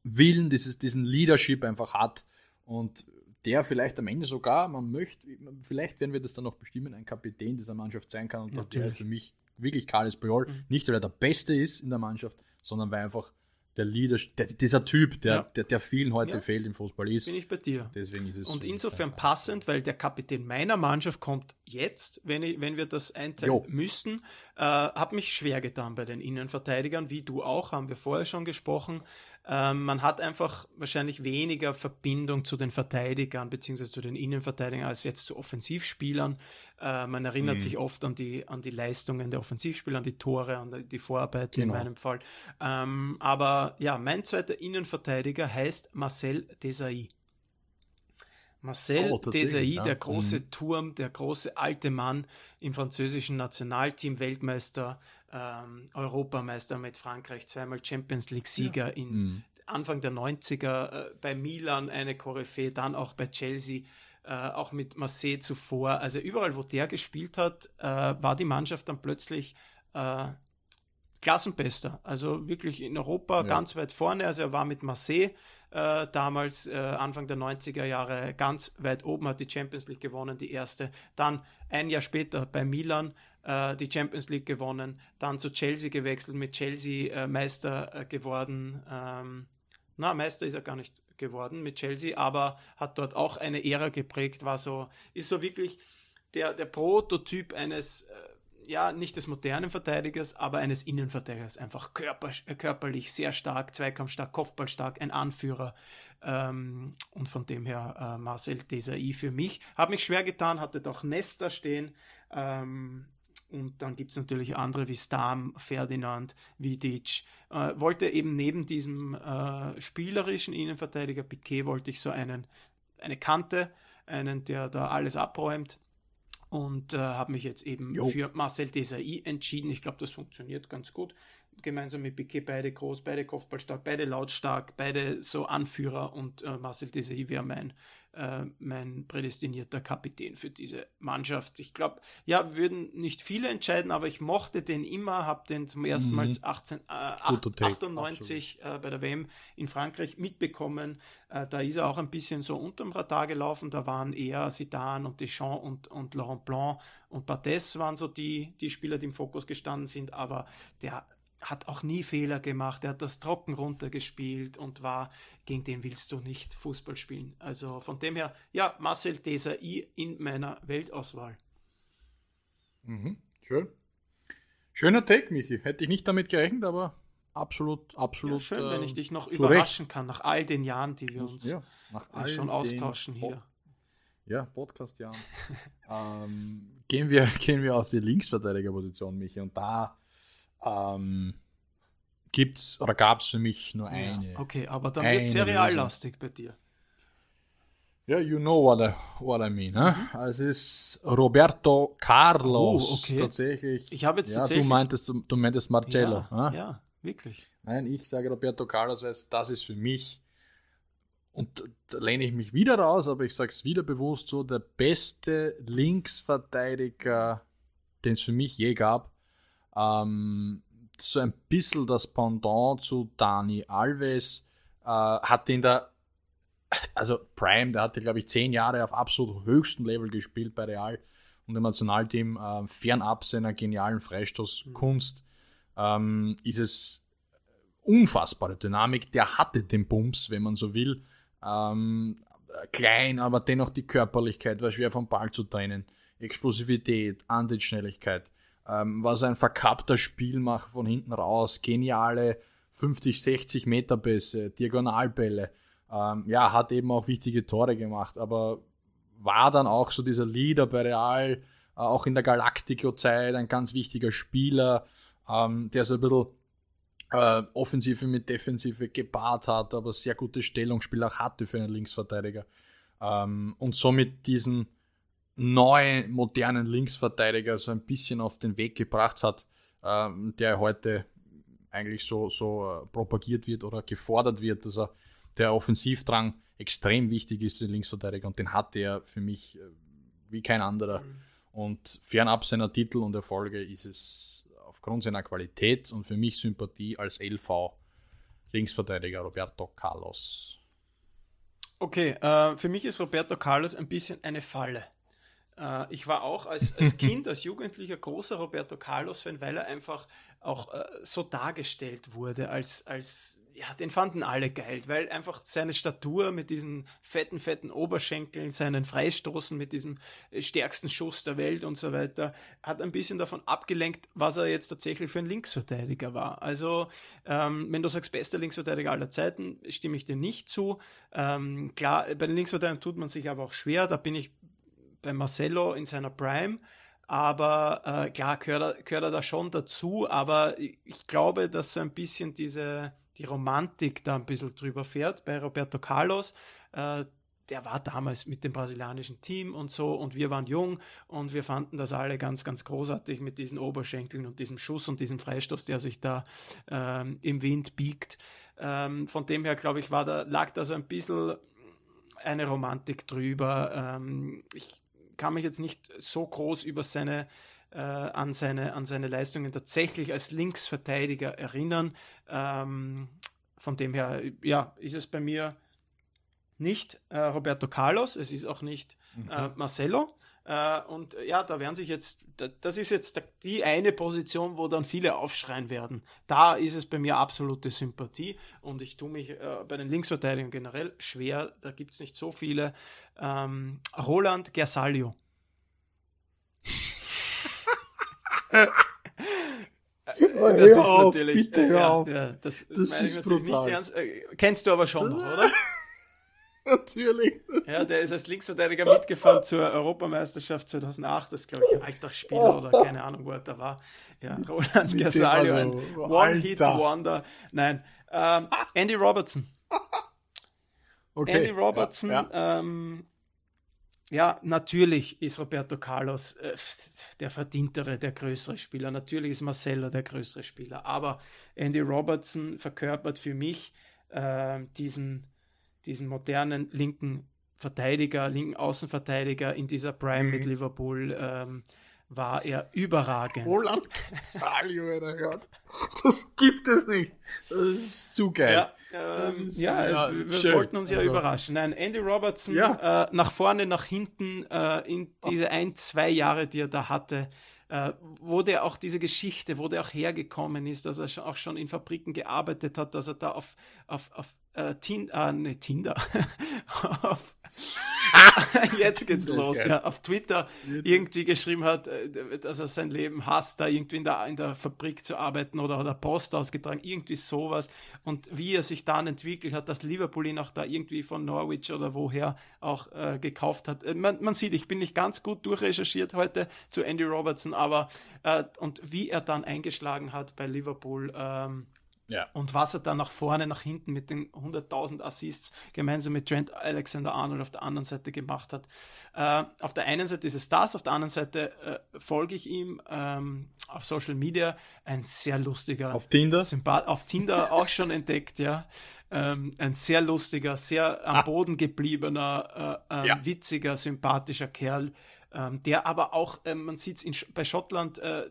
Willen, dieses, diesen Leadership einfach hat und der vielleicht am Ende sogar, man möchte, vielleicht werden wir das dann noch bestimmen, ein Kapitän dieser Mannschaft sein kann und Natürlich. wäre für mich wirklich Carles Puyol, mhm. nicht weil er der Beste ist in der Mannschaft, sondern weil einfach der Leader, der, dieser Typ, der, ja. der, der, vielen heute ja. fehlt im Fußball ist. Bin ich bei dir. Deswegen ist es Und insofern passend, weil der Kapitän meiner Mannschaft kommt jetzt, wenn, ich, wenn wir das einteilen jo. müssten, äh, habe mich schwer getan bei den Innenverteidigern, wie du auch, haben wir vorher schon gesprochen. Ähm, man hat einfach wahrscheinlich weniger Verbindung zu den Verteidigern beziehungsweise zu den Innenverteidigern als jetzt zu Offensivspielern. Äh, man erinnert mhm. sich oft an die, an die Leistungen der Offensivspieler, an die Tore, an die Vorarbeiten genau. in meinem Fall. Ähm, aber ja, mein zweiter Innenverteidiger heißt Marcel Desailly. Marcel oh, Desailly, ja. der große mhm. Turm, der große alte Mann im französischen Nationalteam, Weltmeister, ähm, Europameister mit Frankreich, zweimal Champions League-Sieger ja. in mhm. Anfang der 90er, äh, bei Milan eine Koryphäe, dann auch bei Chelsea, äh, auch mit Marseille zuvor. Also überall, wo der gespielt hat, äh, war die Mannschaft dann plötzlich äh, Klassenbester. Also wirklich in Europa ja. ganz weit vorne. Also er war mit Marseille äh, damals äh, Anfang der 90er Jahre ganz weit oben, hat die Champions League gewonnen, die erste. Dann ein Jahr später bei Milan äh, die Champions League gewonnen, dann zu Chelsea gewechselt, mit Chelsea äh, Meister äh, geworden. Ähm, na, Meister ist er gar nicht geworden mit Chelsea, aber hat dort auch eine Ära geprägt, war so, ist so wirklich der, der Prototyp eines, äh, ja, nicht des modernen Verteidigers, aber eines Innenverteidigers. Einfach körper, äh, körperlich sehr stark, zweikampfstark, kopfballstark, ein Anführer. Ähm, und von dem her äh, Marcel Desailly für mich. Habe mich schwer getan, hatte doch Nesta stehen. Ähm, und dann gibt es natürlich andere wie Stam, Ferdinand, Vidic. Äh, wollte eben neben diesem äh, spielerischen Innenverteidiger Piquet, wollte ich so einen, eine Kante, einen, der da alles abräumt. Und äh, habe mich jetzt eben jo. für Marcel Desailly entschieden. Ich glaube, das funktioniert ganz gut gemeinsam mit Piquet beide groß, beide Kopfballstark, beide lautstark, beide so Anführer und äh, Marcel Desailly wäre mein, äh, mein prädestinierter Kapitän für diese Mannschaft. Ich glaube, ja, würden nicht viele entscheiden, aber ich mochte den immer, habe den zum ersten Mal 18, mhm. äh, 8, 98 äh, bei der WM in Frankreich mitbekommen. Äh, da ist er auch ein bisschen so unterm Radar gelaufen. Da waren eher Zidane und Deschamps und, und Laurent Blanc und Barthez waren so die, die Spieler, die im Fokus gestanden sind, aber der hat auch nie Fehler gemacht, er hat das trocken runtergespielt und war, gegen den willst du nicht Fußball spielen. Also von dem her, ja, Marcel Desailly in meiner Weltauswahl. Mhm, schön. Schöner Take, Michi. Hätte ich nicht damit gerechnet, aber absolut, absolut. Ja, schön, äh, wenn ich dich noch überraschen Recht. kann, nach all den Jahren, die wir uns ja, schon austauschen hier. Ja, Podcast-Jahren. ähm, gehen, wir, gehen wir auf die Linksverteidigerposition, Michi. Und da ähm, gibt's oder gab es für mich nur eine. Ja, okay, aber dann wird es sehr reallastig bei dir. Ja, you know what I, what I mean. Ne? Mhm. Es ist Roberto Carlos oh, okay. tatsächlich. Ich habe jetzt ja, tatsächlich. Du meintest, du, du meintest Marcello. Ja, ne? ja, wirklich. Nein, ich sage Roberto Carlos, weil das ist für mich, und da lehne ich mich wieder raus, aber ich sage es wieder bewusst so, der beste Linksverteidiger, den es für mich je gab. Ähm, so ein bisschen das Pendant zu Dani Alves. Äh, hat in der, also Prime, der hatte, glaube ich, zehn Jahre auf absolut höchstem Level gespielt bei Real und im Nationalteam. Äh, fernab seiner genialen Freistoßkunst ähm, ist es unfassbare Dynamik. Der hatte den Bums, wenn man so will. Ähm, klein, aber dennoch die Körperlichkeit, war schwer vom Ball zu trennen. Explosivität, Antrittsschnelligkeit ähm, war so ein verkappter Spielmacher von hinten raus, geniale 50, 60 Meter Bässe, Diagonalbälle. Ähm, ja, hat eben auch wichtige Tore gemacht, aber war dann auch so dieser Leader bei Real, äh, auch in der Galactico-Zeit, ein ganz wichtiger Spieler, ähm, der so ein bisschen äh, Offensive mit Defensive gepaart hat, aber sehr gutes Stellungsspiel auch hatte für einen Linksverteidiger. Ähm, und somit diesen neuen, modernen Linksverteidiger so ein bisschen auf den Weg gebracht hat, ähm, der heute eigentlich so, so äh, propagiert wird oder gefordert wird, dass er der Offensivdrang extrem wichtig ist für den Linksverteidiger und den hat er für mich äh, wie kein anderer. Und fernab seiner Titel und Erfolge ist es aufgrund seiner Qualität und für mich Sympathie als LV Linksverteidiger Roberto Carlos. Okay, äh, für mich ist Roberto Carlos ein bisschen eine Falle. Äh, ich war auch als, als Kind, als Jugendlicher großer Roberto Carlos-Fan, weil er einfach auch äh, so dargestellt wurde, als, als, ja, den fanden alle geil, weil einfach seine Statur mit diesen fetten, fetten Oberschenkeln, seinen Freistoßen mit diesem äh, stärksten Schuss der Welt und so weiter, hat ein bisschen davon abgelenkt, was er jetzt tatsächlich für ein Linksverteidiger war. Also, ähm, wenn du sagst, bester Linksverteidiger aller Zeiten, stimme ich dir nicht zu. Ähm, klar, bei den Linksverteidigern tut man sich aber auch schwer, da bin ich bei Marcelo in seiner Prime. Aber äh, klar gehört er, gehört er da schon dazu, aber ich glaube, dass so ein bisschen diese, die Romantik da ein bisschen drüber fährt bei Roberto Carlos. Äh, der war damals mit dem brasilianischen Team und so und wir waren jung und wir fanden das alle ganz, ganz großartig mit diesen Oberschenkeln und diesem Schuss und diesem Freistoß, der sich da ähm, im Wind biegt. Ähm, von dem her, glaube ich, war da, lag da so ein bisschen eine Romantik drüber. Ähm, ich kann mich jetzt nicht so groß über seine äh, an, seine, an seine Leistungen tatsächlich als Linksverteidiger erinnern. Ähm, von dem her, ja, ist es bei mir nicht äh, Roberto Carlos, es ist auch nicht mhm. äh, Marcelo. Äh, und ja, da werden sich jetzt, das ist jetzt die eine Position, wo dann viele aufschreien werden. Da ist es bei mir absolute Sympathie und ich tue mich äh, bei den Linksverteidigern generell schwer. Da gibt es nicht so viele. Ähm, Roland Gersalio. Das ist auf, natürlich. Bitte hör auf. Ja, das, das ist brutal. nicht ernst. Äh, kennst du aber schon noch, oder? Natürlich. Ja, der ist als Linksverteidiger mitgefahren zur Europameisterschaft 2008. Das ist, glaube ich, ein alter Spieler oder keine Ahnung, wo er da war. Ja, Roland Gasalio, ein One-Hit-Wonder. Nein, ähm, Andy Robertson. Okay. Andy Robertson, ja, ja. Ähm, ja, natürlich ist Roberto Carlos äh, der verdientere, der größere Spieler. Natürlich ist Marcelo der größere Spieler. Aber Andy Robertson verkörpert für mich äh, diesen diesen modernen linken Verteidiger, linken Außenverteidiger in dieser Prime mhm. mit Liverpool ähm, war er überragend. Roland Salio, das gibt es nicht. Das ist zu geil. Ja, ähm, ist, ja, ja wir schön. wollten uns ja also. überraschen. Nein, Andy Robertson ja. äh, nach vorne, nach hinten äh, in diese ein, zwei Jahre, die er da hatte, äh, wo der auch diese Geschichte, wo der auch hergekommen ist, dass er auch schon in Fabriken gearbeitet hat, dass er da auf, auf, auf äh, Tin äh, nee, Tinder, auf, jetzt geht's los, ja, auf Twitter irgendwie geschrieben hat, äh, dass er sein Leben hasst, da irgendwie in der, in der Fabrik zu arbeiten oder, oder Post ausgetragen, irgendwie sowas. Und wie er sich dann entwickelt hat, dass Liverpool ihn auch da irgendwie von Norwich oder woher auch äh, gekauft hat. Äh, man, man, sieht, ich bin nicht ganz gut durchrecherchiert heute zu Andy Robertson, aber äh, und wie er dann eingeschlagen hat bei Liverpool, ähm, ja. Und was er dann nach vorne, nach hinten mit den 100.000 Assists gemeinsam mit Trent Alexander-Arnold auf der anderen Seite gemacht hat. Äh, auf der einen Seite ist es das, auf der anderen Seite äh, folge ich ihm ähm, auf Social Media. Ein sehr lustiger. Auf Tinder? Sympath auf Tinder auch schon entdeckt, ja. Ähm, ein sehr lustiger, sehr am ah. Boden gebliebener, äh, ähm, ja. witziger, sympathischer Kerl. Ähm, der aber auch, ähm, man sieht es bei Schottland, äh,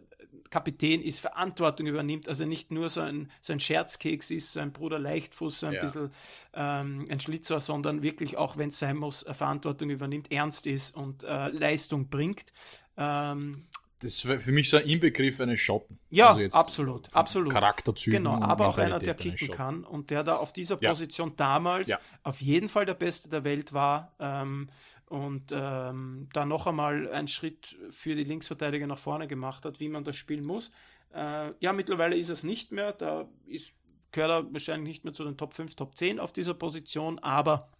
Kapitän ist, Verantwortung übernimmt, also nicht nur so ein, so ein Scherzkeks ist, so ein Bruder Leichtfuß, so ein ja. bisschen ähm, ein Schlitzer, sondern wirklich auch, wenn es sein muss, Verantwortung übernimmt, ernst ist und äh, Leistung bringt. Ähm, das ist für mich so ein Inbegriff eines Schotten. Ja, also absolut, absolut. Charakterzügen. Genau, aber auch einer, der kicken kann und der da auf dieser Position ja. damals ja. auf jeden Fall der Beste der Welt war. Ähm, und ähm, da noch einmal einen Schritt für die Linksverteidiger nach vorne gemacht hat, wie man das spielen muss. Äh, ja, mittlerweile ist es nicht mehr, da ist, gehört er wahrscheinlich nicht mehr zu den Top 5, Top 10 auf dieser Position, aber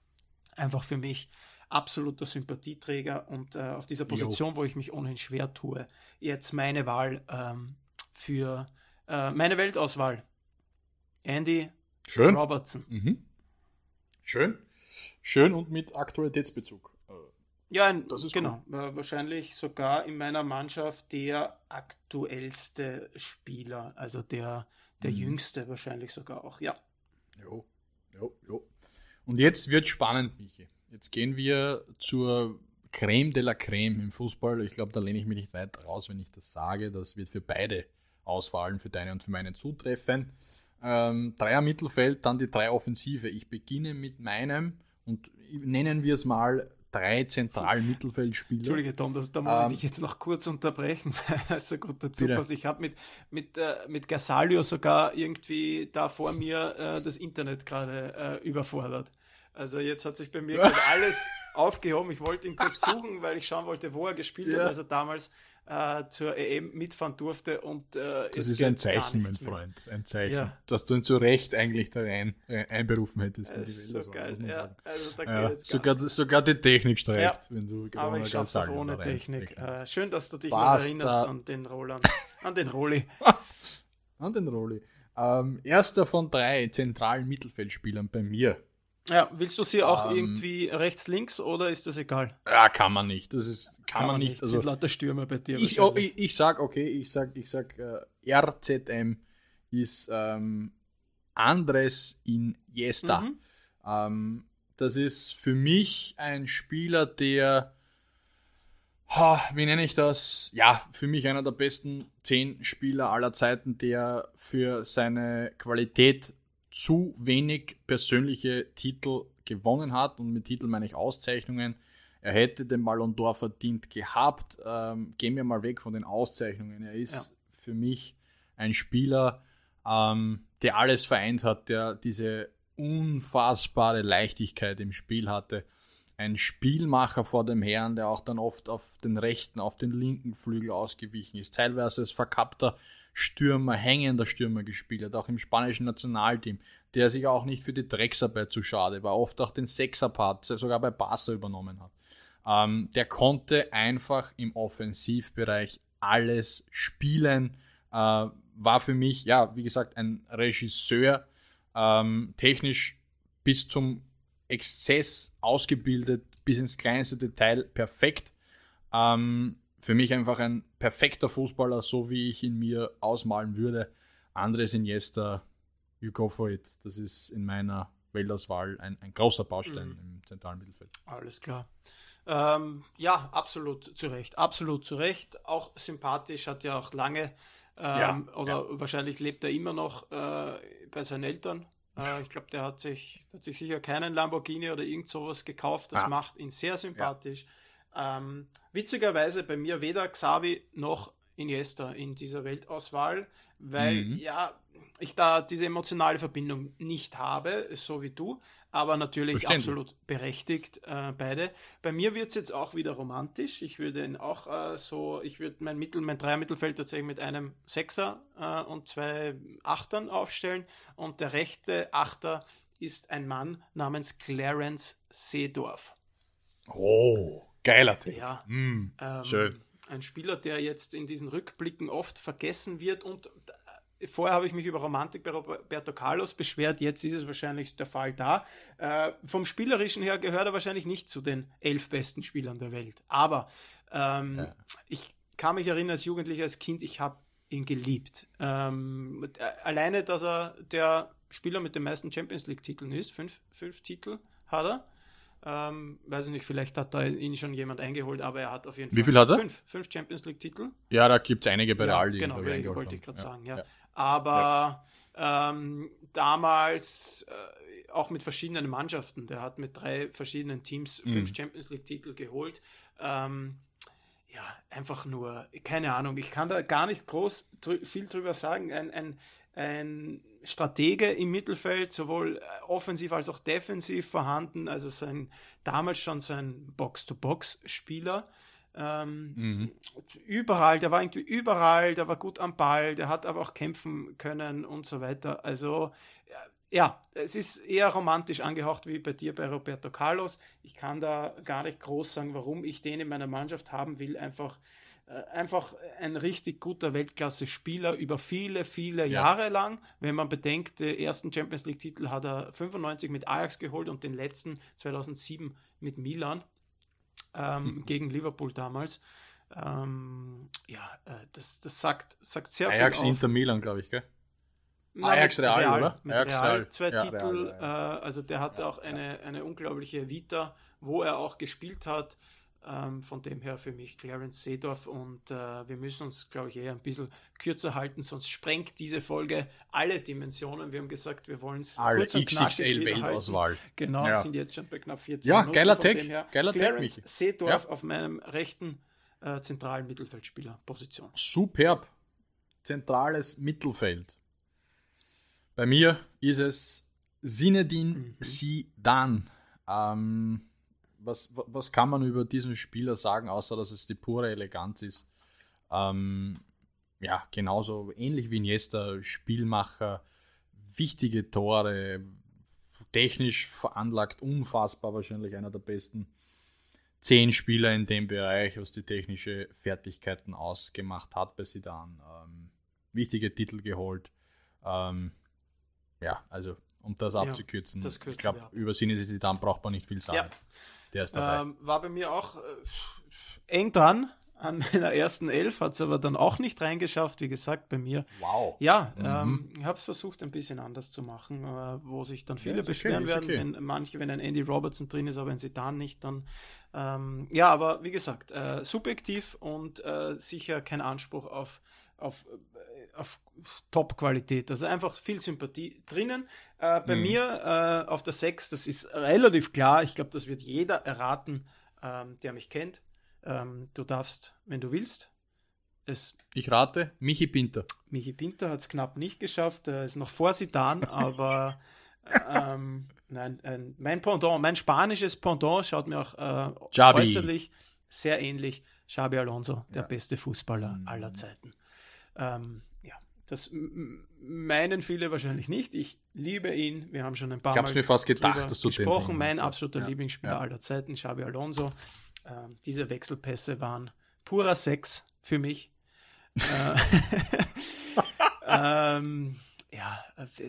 einfach für mich absoluter Sympathieträger und äh, auf dieser Position, jo. wo ich mich ohnehin schwer tue, jetzt meine Wahl ähm, für äh, meine Weltauswahl. Andy Schön. Robertson. Mhm. Schön. Schön und mit Aktualitätsbezug. Ja, genau. Cool. Wahrscheinlich sogar in meiner Mannschaft der aktuellste Spieler, also der, der mhm. jüngste wahrscheinlich sogar auch, ja. Jo, jo, jo. Und jetzt wird spannend, Michi. Jetzt gehen wir zur Creme de la Creme im Fußball. Ich glaube, da lehne ich mich nicht weit raus, wenn ich das sage. Das wird für beide Auswahlen, für deine und für meine zutreffen. Ähm, Dreier Mittelfeld, dann die drei Offensive. Ich beginne mit meinem und nennen wir es mal drei zentralen Mittelfeldspieler. Entschuldige, Tom, das, da muss ähm, ich dich jetzt noch kurz unterbrechen, weil so gut dazu bitte. passt. Ich habe mit, mit, äh, mit Gasalio sogar irgendwie da vor mir äh, das Internet gerade äh, überfordert. Also jetzt hat sich bei mir gerade alles aufgehoben. Ich wollte ihn kurz suchen, weil ich schauen wollte, wo er gespielt ja. hat, als er damals äh, zur EM mitfahren durfte. Und, äh, das ist ein Zeichen, mein Freund. Ein Zeichen. Ja. Dass du ihn zu Recht eigentlich da rein äh, einberufen hättest. Das ist so geil. Ja, also ja, sogar, sogar die Technik streikt, ja. wenn du Aber ich schaff's auch ohne Technik. Äh, schön, dass du dich Basta. noch erinnerst an den Roland. an den Roli. an den Roli. Ähm, erster von drei zentralen Mittelfeldspielern bei mir ja, willst du sie auch ähm, irgendwie rechts, links oder ist das egal? Ja, kann man nicht. Das ist, kann, kann man nicht. nicht. Also, sind lauter Stürmer bei dir. Ich, oh, ich, ich, sag, okay, ich sag, ich sag, äh, RZM ist ähm, Andres Iniesta. Mhm. Ähm, das ist für mich ein Spieler, der, ha, wie nenne ich das? Ja, für mich einer der besten zehn Spieler aller Zeiten, der für seine Qualität zu wenig persönliche Titel gewonnen hat, und mit Titel meine ich Auszeichnungen, er hätte den Ballon d'Or verdient gehabt. Ähm, gehen wir mal weg von den Auszeichnungen. Er ist ja. für mich ein Spieler, ähm, der alles vereint hat, der diese unfassbare Leichtigkeit im Spiel hatte. Ein Spielmacher vor dem Herrn, der auch dann oft auf den rechten, auf den linken Flügel ausgewichen ist. Teilweise als verkappter Stürmer, hängender Stürmer gespielt hat, auch im spanischen Nationalteam, der sich auch nicht für die Drecksarbeit zu schade war, oft auch den Sechserpart sogar bei Barca übernommen hat. Ähm, der konnte einfach im Offensivbereich alles spielen, äh, war für mich, ja, wie gesagt, ein Regisseur, ähm, technisch bis zum Exzess ausgebildet, bis ins kleinste Detail perfekt. Ähm, für mich einfach ein perfekter Fußballer, so wie ich ihn mir ausmalen würde. Andres Iniesta, you go for it. Das ist in meiner Weltauswahl ein, ein großer Baustein mhm. im zentralen Mittelfeld. Alles klar. Ähm, ja, absolut zu Recht. Absolut zu Recht. Auch sympathisch, hat ja auch lange ähm, ja, oder ja. wahrscheinlich lebt er immer noch äh, bei seinen Eltern. Äh, ich glaube, der hat sich, hat sich sicher keinen Lamborghini oder irgend sowas gekauft. Das ah. macht ihn sehr sympathisch. Ähm, witzigerweise bei mir weder Xavi noch Iniesta in dieser Weltauswahl, weil mhm. ja, ich da diese emotionale Verbindung nicht habe, so wie du, aber natürlich absolut berechtigt äh, beide. Bei mir wird es jetzt auch wieder romantisch. Ich würde ihn auch äh, so, ich würde mein Mittel, mein Dreier-Mittelfeld tatsächlich mit einem Sechser äh, und zwei Achtern aufstellen und der rechte Achter ist ein Mann namens Clarence Seedorf. Oh, geiler Tipp. Ja, mm, ähm, schön. Ein Spieler, der jetzt in diesen Rückblicken oft vergessen wird und Vorher habe ich mich über Romantik bei Roberto Carlos beschwert, jetzt ist es wahrscheinlich der Fall da. Äh, vom Spielerischen her gehört er wahrscheinlich nicht zu den elf besten Spielern der Welt. Aber ähm, ja. ich kann mich erinnern, als Jugendlicher, als Kind, ich habe ihn geliebt. Ähm, alleine, dass er der Spieler mit den meisten Champions League-Titeln ist, fünf, fünf Titel hat er. Ähm, weiß ich nicht, vielleicht hat da ihn schon jemand eingeholt, aber er hat auf jeden Fall Wie viel hat er? Fünf, fünf Champions League-Titel. Ja, da gibt es einige bei Real, die Genau, ja, wollte ich gerade ja. sagen, ja. ja. Aber ähm, damals äh, auch mit verschiedenen Mannschaften. Der hat mit drei verschiedenen Teams mhm. fünf Champions League-Titel geholt. Ähm, ja, einfach nur, keine Ahnung, ich kann da gar nicht groß drü viel drüber sagen. Ein, ein, ein Stratege im Mittelfeld, sowohl äh, offensiv als auch defensiv vorhanden. Also sein, damals schon sein Box-to-Box-Spieler. Ähm, mhm. Überall, der war irgendwie überall, der war gut am Ball, der hat aber auch kämpfen können und so weiter. Also ja, es ist eher romantisch angehaucht wie bei dir bei Roberto Carlos. Ich kann da gar nicht groß sagen, warum ich den in meiner Mannschaft haben will. Einfach, äh, einfach ein richtig guter Weltklasse-Spieler über viele, viele ja. Jahre lang. Wenn man bedenkt, den ersten Champions League-Titel hat er 95 mit Ajax geholt und den letzten 2007 mit Milan ähm, mhm. gegen Liverpool damals. Ähm, ja, äh, das, das sagt, sagt sehr Ajax viel Ajax Inter Milan, glaube ich, gell? Na, Ajax Real, Real, oder? Mit Ajax Real, Real. zwei ja, Titel. Real, äh, also der hatte ja, auch eine, eine unglaubliche Vita, wo er auch gespielt hat. Ähm, von dem her für mich Clarence Seedorf und äh, wir müssen uns, glaube ich, eher ein bisschen kürzer halten, sonst sprengt diese Folge alle Dimensionen. Wir haben gesagt, wir wollen es kurz und XXL Weltauswahl. Genau, ja. sind jetzt schon bei knapp 40 ja, Minuten. Geiler Tag, geiler Clarence Tag, Seedorf ja. auf meinem rechten äh, zentralen Mittelfeldspieler-Position. Superb. Zentrales Mittelfeld. Bei mir ist es Sinedin mhm. Sidan. Ähm, was, was kann man über diesen Spieler sagen, außer dass es die pure Eleganz ist? Ähm, ja, genauso ähnlich wie Iniesta, Spielmacher, wichtige Tore, technisch veranlagt, unfassbar wahrscheinlich einer der besten zehn Spieler in dem Bereich, was die technische Fertigkeiten ausgemacht hat bei Sidan. Ähm, wichtige Titel geholt. Ähm, ja, also um das abzukürzen. das ich glaube, über Sinne Sidan braucht man nicht viel sagen. Ja. Der ist dabei. Ähm, war bei mir auch äh, eng dran an meiner ersten Elf, hat es aber dann auch nicht reingeschafft, wie gesagt, bei mir. Wow. Ja, mhm. ähm, ich habe es versucht, ein bisschen anders zu machen, äh, wo sich dann viele ja, beschweren okay, werden, okay. wenn manche, wenn ein Andy Robertson drin ist, aber ein Sedan nicht, dann ähm, ja, aber wie gesagt, äh, subjektiv und äh, sicher kein Anspruch auf, auf auf Top-Qualität. Also einfach viel Sympathie drinnen. Äh, bei mhm. mir äh, auf der 6, das ist relativ klar. Ich glaube, das wird jeder erraten, ähm, der mich kennt. Ähm, du darfst, wenn du willst. Es ich rate, Michi Pinter. Michi Pinter hat es knapp nicht geschafft. Er ist noch vor Sidan, aber ähm, nein, ein, mein Pendant, mein spanisches Pendant schaut mir auch äh, äußerlich sehr ähnlich. Xabi Alonso, der ja. beste Fußballer mhm. aller Zeiten. Ähm, das meinen viele wahrscheinlich nicht. Ich liebe ihn. Wir haben schon ein paar ich Mal mir fast gedacht, dass du gesprochen. Den mein absoluter ja. Lieblingsspieler ja. aller Zeiten, Xabi Alonso. Ähm, diese Wechselpässe waren purer Sex für mich. Äh, ähm, ja,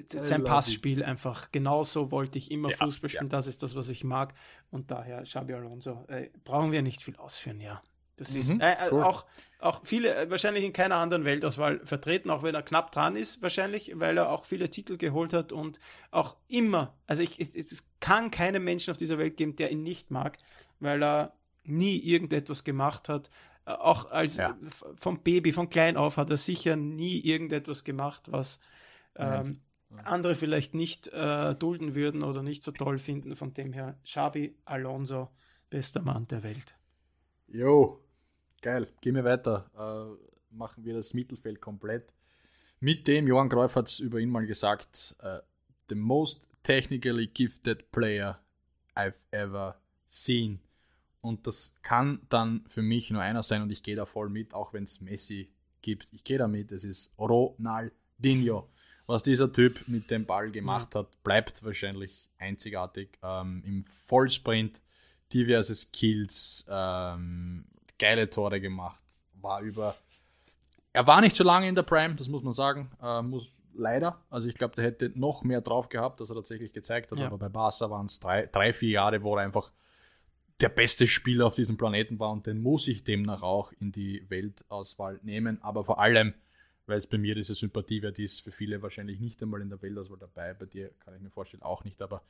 sein Passspiel einfach genauso wollte ich immer ja, Fußball spielen. Ja. Das ist das, was ich mag. Und daher Xabi Alonso äh, brauchen wir nicht viel ausführen, ja. Das mhm, ist äh, äh, cool. auch, auch viele, äh, wahrscheinlich in keiner anderen Weltauswahl vertreten, auch wenn er knapp dran ist, wahrscheinlich, weil er auch viele Titel geholt hat und auch immer, also ich, es, es kann keinen Menschen auf dieser Welt geben, der ihn nicht mag, weil er nie irgendetwas gemacht hat. Äh, auch als ja. vom Baby, von klein auf hat er sicher nie irgendetwas gemacht, was ähm, andere vielleicht nicht äh, dulden würden oder nicht so toll finden. Von dem her, Xabi Alonso, bester Mann der Welt. Jo, Geil, gehen wir weiter. Äh, machen wir das Mittelfeld komplett. Mit dem, Johann Greuf hat es über ihn mal gesagt, uh, the most technically gifted player I've ever seen. Und das kann dann für mich nur einer sein und ich gehe da voll mit, auch wenn es Messi gibt. Ich gehe da mit, es ist Ronaldinho. Was dieser Typ mit dem Ball gemacht hat, bleibt wahrscheinlich einzigartig. Ähm, Im Vollsprint, diverse Skills, ähm, geile Tore gemacht. War über. Er war nicht so lange in der Prime, das muss man sagen. Äh, muss leider. Also ich glaube, der hätte noch mehr drauf gehabt, dass er tatsächlich gezeigt hat. Ja. Aber bei Barca waren es drei, drei, vier Jahre, wo er einfach der beste Spieler auf diesem Planeten war und den muss ich demnach auch in die Weltauswahl nehmen. Aber vor allem, weil es bei mir diese Sympathie wert ist, für viele wahrscheinlich nicht einmal in der Weltauswahl dabei. Bei dir kann ich mir vorstellen, auch nicht. Aber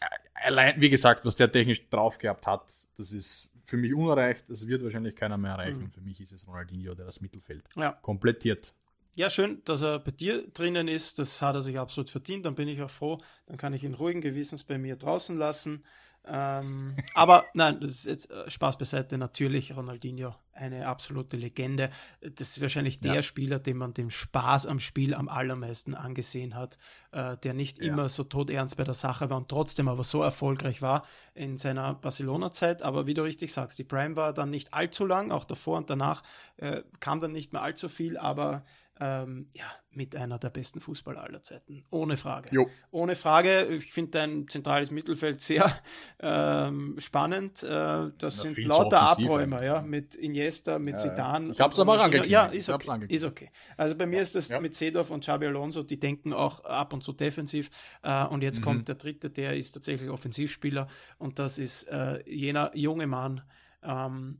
äh, allein, wie gesagt, was der technisch drauf gehabt hat, das ist für mich unerreicht. Das wird wahrscheinlich keiner mehr erreichen. Mhm. Für mich ist es Ronaldinho, der das Mittelfeld ja. komplettiert. Ja, schön, dass er bei dir drinnen ist. Das hat er sich absolut verdient. Dann bin ich auch froh. Dann kann ich ihn ruhigen Gewissens bei mir draußen lassen. Ähm, aber nein, das ist jetzt äh, Spaß beiseite. Natürlich Ronaldinho, eine absolute Legende. Das ist wahrscheinlich der ja. Spieler, dem man den Spaß am Spiel am allermeisten angesehen hat, äh, der nicht ja. immer so todernst bei der Sache war und trotzdem aber so erfolgreich war in seiner Barcelona-Zeit. Aber wie du richtig sagst, die Prime war dann nicht allzu lang, auch davor und danach äh, kam dann nicht mehr allzu viel, aber ähm, ja, mit einer der besten Fußballer aller Zeiten. Ohne Frage. Jo. Ohne Frage. Ich finde dein zentrales Mittelfeld sehr ähm, spannend. Äh, das Na, sind lauter Abräumer, ja, mit Iniesta, mit ja, Zidane. Ich habe es aber angekündigt. Ja, ist okay. ist okay. Also bei mir ist das ja. mit Seedorf und Xabi Alonso, die denken auch ab und zu defensiv. Äh, und jetzt mhm. kommt der dritte, der ist tatsächlich Offensivspieler und das ist äh, jener junge Mann, ähm,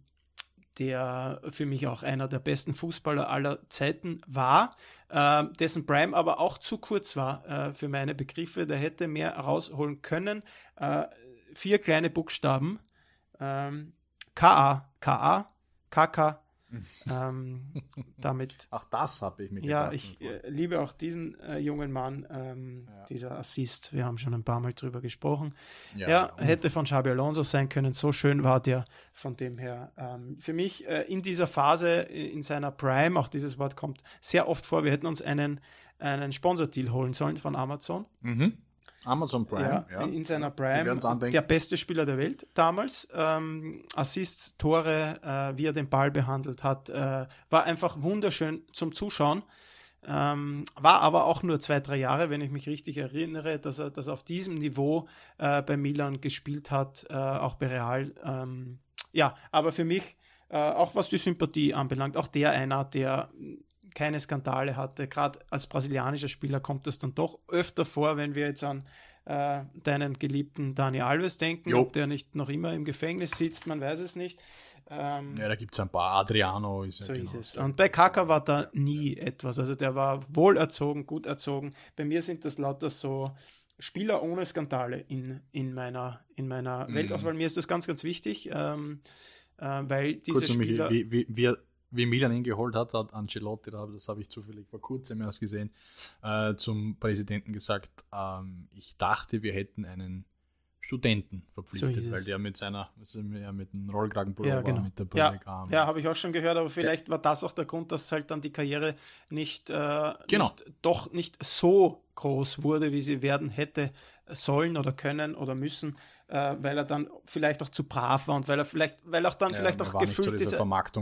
der für mich auch einer der besten Fußballer aller Zeiten war, äh, dessen Prime aber auch zu kurz war äh, für meine Begriffe. Der hätte mehr rausholen können. Äh, vier kleine Buchstaben. Ähm, K-A, K-A, KK, ähm, damit. Auch das habe ich mir Ja, ich äh, liebe auch diesen äh, jungen Mann, ähm, ja. dieser Assist. Wir haben schon ein paar Mal drüber gesprochen. Ja, ja hätte von Xabi Alonso sein können. So schön war der von dem her. Ähm, für mich äh, in dieser Phase, in seiner Prime, auch dieses Wort kommt sehr oft vor. Wir hätten uns einen, einen Sponsor-Deal holen sollen von Amazon. Mhm. Amazon Prime, ja, ja. In seiner Prime. Der beste Spieler der Welt damals. Ähm, Assists, Tore, äh, wie er den Ball behandelt hat, äh, war einfach wunderschön zum Zuschauen. Ähm, war aber auch nur zwei, drei Jahre, wenn ich mich richtig erinnere, dass er, dass er auf diesem Niveau äh, bei Milan gespielt hat, äh, auch bei Real. Ähm, ja, aber für mich, äh, auch was die Sympathie anbelangt, auch der einer, der keine Skandale hatte. Gerade als brasilianischer Spieler kommt es dann doch öfter vor, wenn wir jetzt an äh, deinen geliebten Dani Alves denken, jo. ob der nicht noch immer im Gefängnis sitzt, man weiß es nicht. Ähm, ja, da gibt es ein paar. Adriano ist So ja ist genau es. Und bei Kaka war da nie etwas. Also der war wohlerzogen, gut erzogen. Bei mir sind das lauter so Spieler ohne Skandale in, in meiner, in meiner mhm. Weltauswahl. Mir ist das ganz, ganz wichtig, ähm, äh, weil diese Kurz, Spieler. Wie, wie, wie, wie Milan ihn geholt hat, hat Ancelotti, das habe ich zufällig vor kurzem erst gesehen, äh, zum Präsidenten gesagt, ähm, ich dachte, wir hätten einen Studenten verpflichtet, so weil der mit seiner, ja, mit dem Rollkragenpullover, ja, genau. mit der Brille ja, Ja, habe ich auch schon gehört, aber vielleicht war das auch der Grund, dass halt dann die Karriere nicht, äh, genau. nicht doch nicht so groß wurde, wie sie werden hätte sollen oder können oder müssen äh, weil er dann vielleicht auch zu brav war und weil er vielleicht, weil auch dann ja, vielleicht auch gefühlt ist.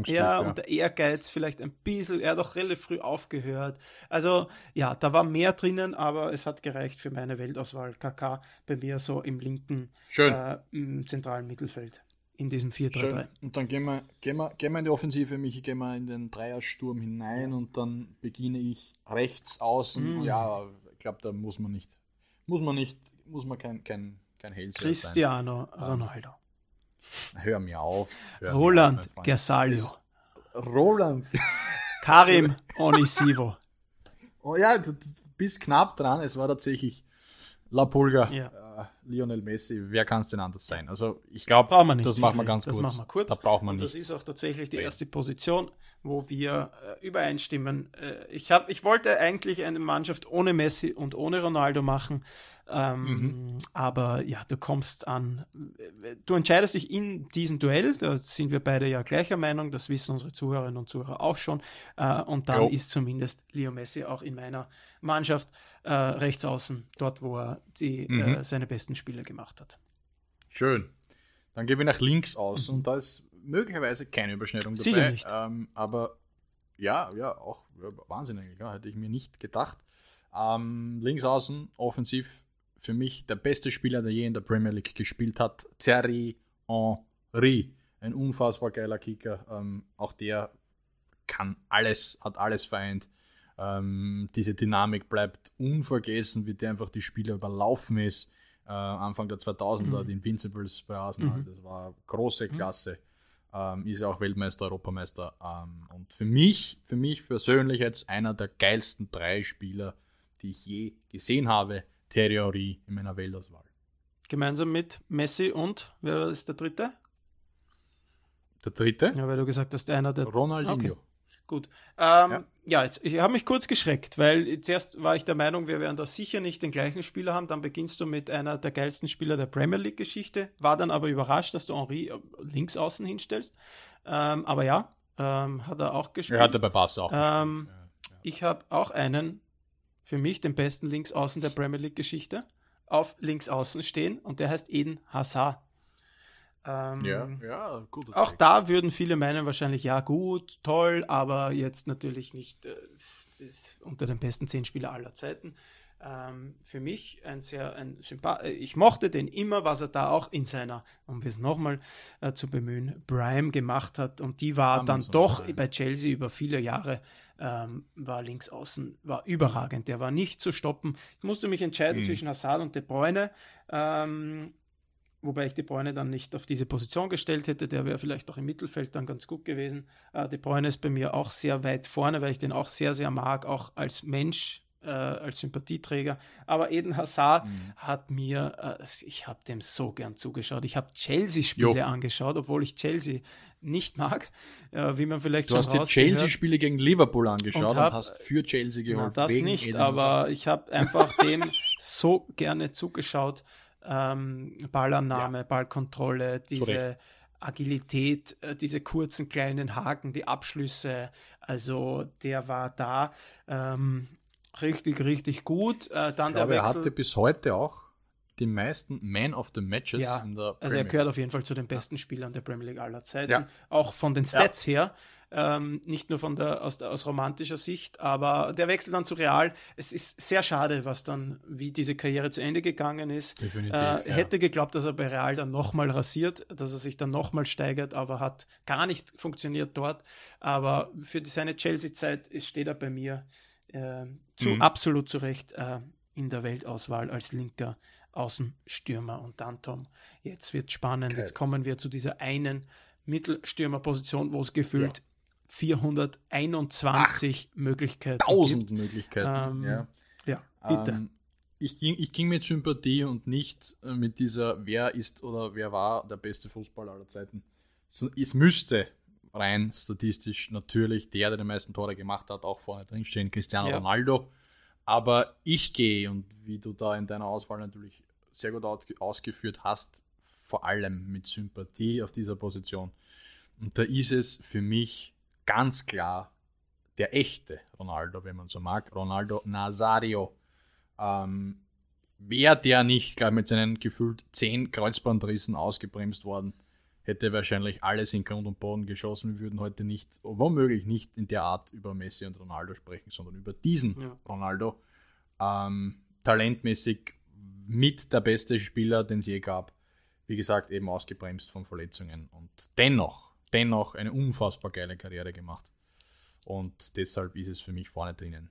Ja, ja, und der Ehrgeiz vielleicht ein bisschen, er hat auch relativ früh aufgehört. Also ja, da war mehr drinnen, aber es hat gereicht für meine Weltauswahl. KK bei mir so im linken äh, im zentralen Mittelfeld in diesem 4-3-3. Und dann gehen wir, gehen, wir, gehen wir in die Offensive, Michi, gehen wir in den Dreiersturm hinein und dann beginne ich rechts außen. Mm. Ja, ich glaube, da muss man nicht, muss man nicht, muss man kein, kein kein Hellseher Cristiano sein. Ronaldo. Hör mir auf. Hör Roland Gersalio. Roland. Karim Onisivo. Oh ja, du, du, bist knapp dran. Es war tatsächlich La Pulga, ja. Äh, Lionel Messi. Wer kann es denn anders sein? Also ich glaube, das machen wir ganz das kurz. Machen wir kurz. Da braucht man Und das ist auch tatsächlich die erste Position, wo wir äh, übereinstimmen. Äh, ich, hab, ich wollte eigentlich eine Mannschaft ohne Messi und ohne Ronaldo machen. Ähm, mhm. Aber ja, du kommst an, du entscheidest dich in diesem Duell, da sind wir beide ja gleicher Meinung, das wissen unsere Zuhörerinnen und Zuhörer auch schon. Äh, und dann jo. ist zumindest Leo Messi auch in meiner Mannschaft äh, rechts außen, dort wo er die, mhm. äh, seine besten Spiele gemacht hat. Schön. Dann gehen wir nach links außen mhm. und da ist möglicherweise keine Überschneidung dabei. Sicher nicht. Ähm, aber ja, ja, auch ja, Wahnsinn eigentlich, ja, hätte ich mir nicht gedacht. Ähm, links außen, offensiv für mich der beste Spieler, der je in der Premier League gespielt hat, Thierry Henry. Ein unfassbar geiler Kicker. Ähm, auch der kann alles, hat alles vereint. Ähm, diese Dynamik bleibt unvergessen, wie der einfach die Spieler überlaufen ist. Äh, Anfang der 2000er, mhm. die Invincibles bei Arsenal, mhm. das war große mhm. Klasse. Ähm, ist ja auch Weltmeister, Europameister. Ähm, und für mich, für mich persönlich jetzt einer der geilsten drei Spieler, die ich je gesehen habe. Thierry in meiner Weltauswahl. Gemeinsam mit Messi und, wer ist der dritte? Der dritte? Ja, weil du gesagt hast, einer der. Ronaldinho. Okay. Gut. Ähm, ja. Ja. jetzt, ich habe mich kurz geschreckt, weil zuerst war ich der Meinung, wir werden da sicher nicht den gleichen Spieler haben. Dann beginnst du mit einer der geilsten Spieler der Premier League-Geschichte. War dann aber überrascht, dass du Henri äh, links außen hinstellst. Ähm, aber ja, ähm, hat er auch gespielt. Er hatte bei Barca auch ähm, ja, ja. Ich habe auch einen für mich den besten Linksaußen der Premier League-Geschichte auf Linksaußen stehen und der heißt Eden Hazard. Ähm, ja, ja, gut. Auch da würden viele meinen wahrscheinlich, ja gut, toll, aber jetzt natürlich nicht äh, unter den besten zehn Spieler aller Zeiten. Ähm, für mich ein sehr ein Sympath äh, ich mochte den immer, was er da auch in seiner, um es nochmal äh, zu bemühen, Prime gemacht hat und die war Amazon dann doch Prime. bei Chelsea über viele Jahre ähm, war links außen, war überragend. Der war nicht zu stoppen. Ich musste mich entscheiden mhm. zwischen Hazard und De Bruyne. Ähm, wobei ich De Bruyne dann nicht auf diese Position gestellt hätte. Der wäre vielleicht auch im Mittelfeld dann ganz gut gewesen. Äh, De Bruyne ist bei mir auch sehr weit vorne, weil ich den auch sehr, sehr mag, auch als Mensch, äh, als Sympathieträger. Aber Eden Hazard mhm. hat mir, äh, ich habe dem so gern zugeschaut. Ich habe Chelsea-Spiele angeschaut, obwohl ich Chelsea nicht mag, äh, wie man vielleicht du schon Du hast die Chelsea-Spiele gegen Liverpool angeschaut und, hab, und, hast für Chelsea geholt. Na, das nicht, Eden aber Hazard. ich habe einfach dem so gerne zugeschaut. Ähm, Ballannahme, ja. Ballkontrolle, diese Agilität, äh, diese kurzen kleinen Haken, die Abschlüsse, also der war da. Ähm, richtig, richtig gut. Äh, dann ich der glaube, Wechsel. Er hatte bis heute auch die meisten Man of the Matches ja, in der Premier Also er gehört auf jeden Fall zu den besten Spielern der Premier League aller Zeiten. Ja. Auch von den Stats ja. her. Ähm, nicht nur von der aus, aus romantischer Sicht, aber der Wechsel dann zu Real, es ist sehr schade, was dann, wie diese Karriere zu Ende gegangen ist. Definitiv. Äh, hätte geglaubt, dass er bei Real dann nochmal rasiert, dass er sich dann nochmal steigert, aber hat gar nicht funktioniert dort. Aber für die, seine Chelsea-Zeit steht er bei mir äh, zu mhm. absolut zurecht äh, in der Weltauswahl als linker Außenstürmer. Und dann, Tom, jetzt wird spannend. Okay. Jetzt kommen wir zu dieser einen Mittelstürmerposition, wo es gefühlt ja. 421 Ach, Möglichkeiten 1000 gibt. Möglichkeiten. Ähm, ja. ja, bitte. Ähm, ich ging, ich ging mit Sympathie und nicht äh, mit dieser, wer ist oder wer war der beste Fußballer aller Zeiten. Es müsste rein statistisch natürlich der, der die meisten Tore gemacht hat, auch vorne drin stehen, Cristiano ja. Ronaldo. Aber ich gehe, und wie du da in deiner Auswahl natürlich sehr gut ausgeführt hast, vor allem mit Sympathie auf dieser Position. Und da ist es für mich ganz klar der echte Ronaldo, wenn man so mag, Ronaldo Nazario. Ähm, Wäre der nicht, glaube ich, mit seinen gefühlt zehn Kreuzbandrissen ausgebremst worden, hätte wahrscheinlich alles in Grund und Boden geschossen. Wir würden heute nicht, womöglich nicht in der Art über Messi und Ronaldo sprechen, sondern über diesen ja. Ronaldo. Ähm, talentmäßig mit der beste Spieler, den es je gab. Wie gesagt, eben ausgebremst von Verletzungen und dennoch, dennoch eine unfassbar geile Karriere gemacht. Und deshalb ist es für mich vorne drinnen.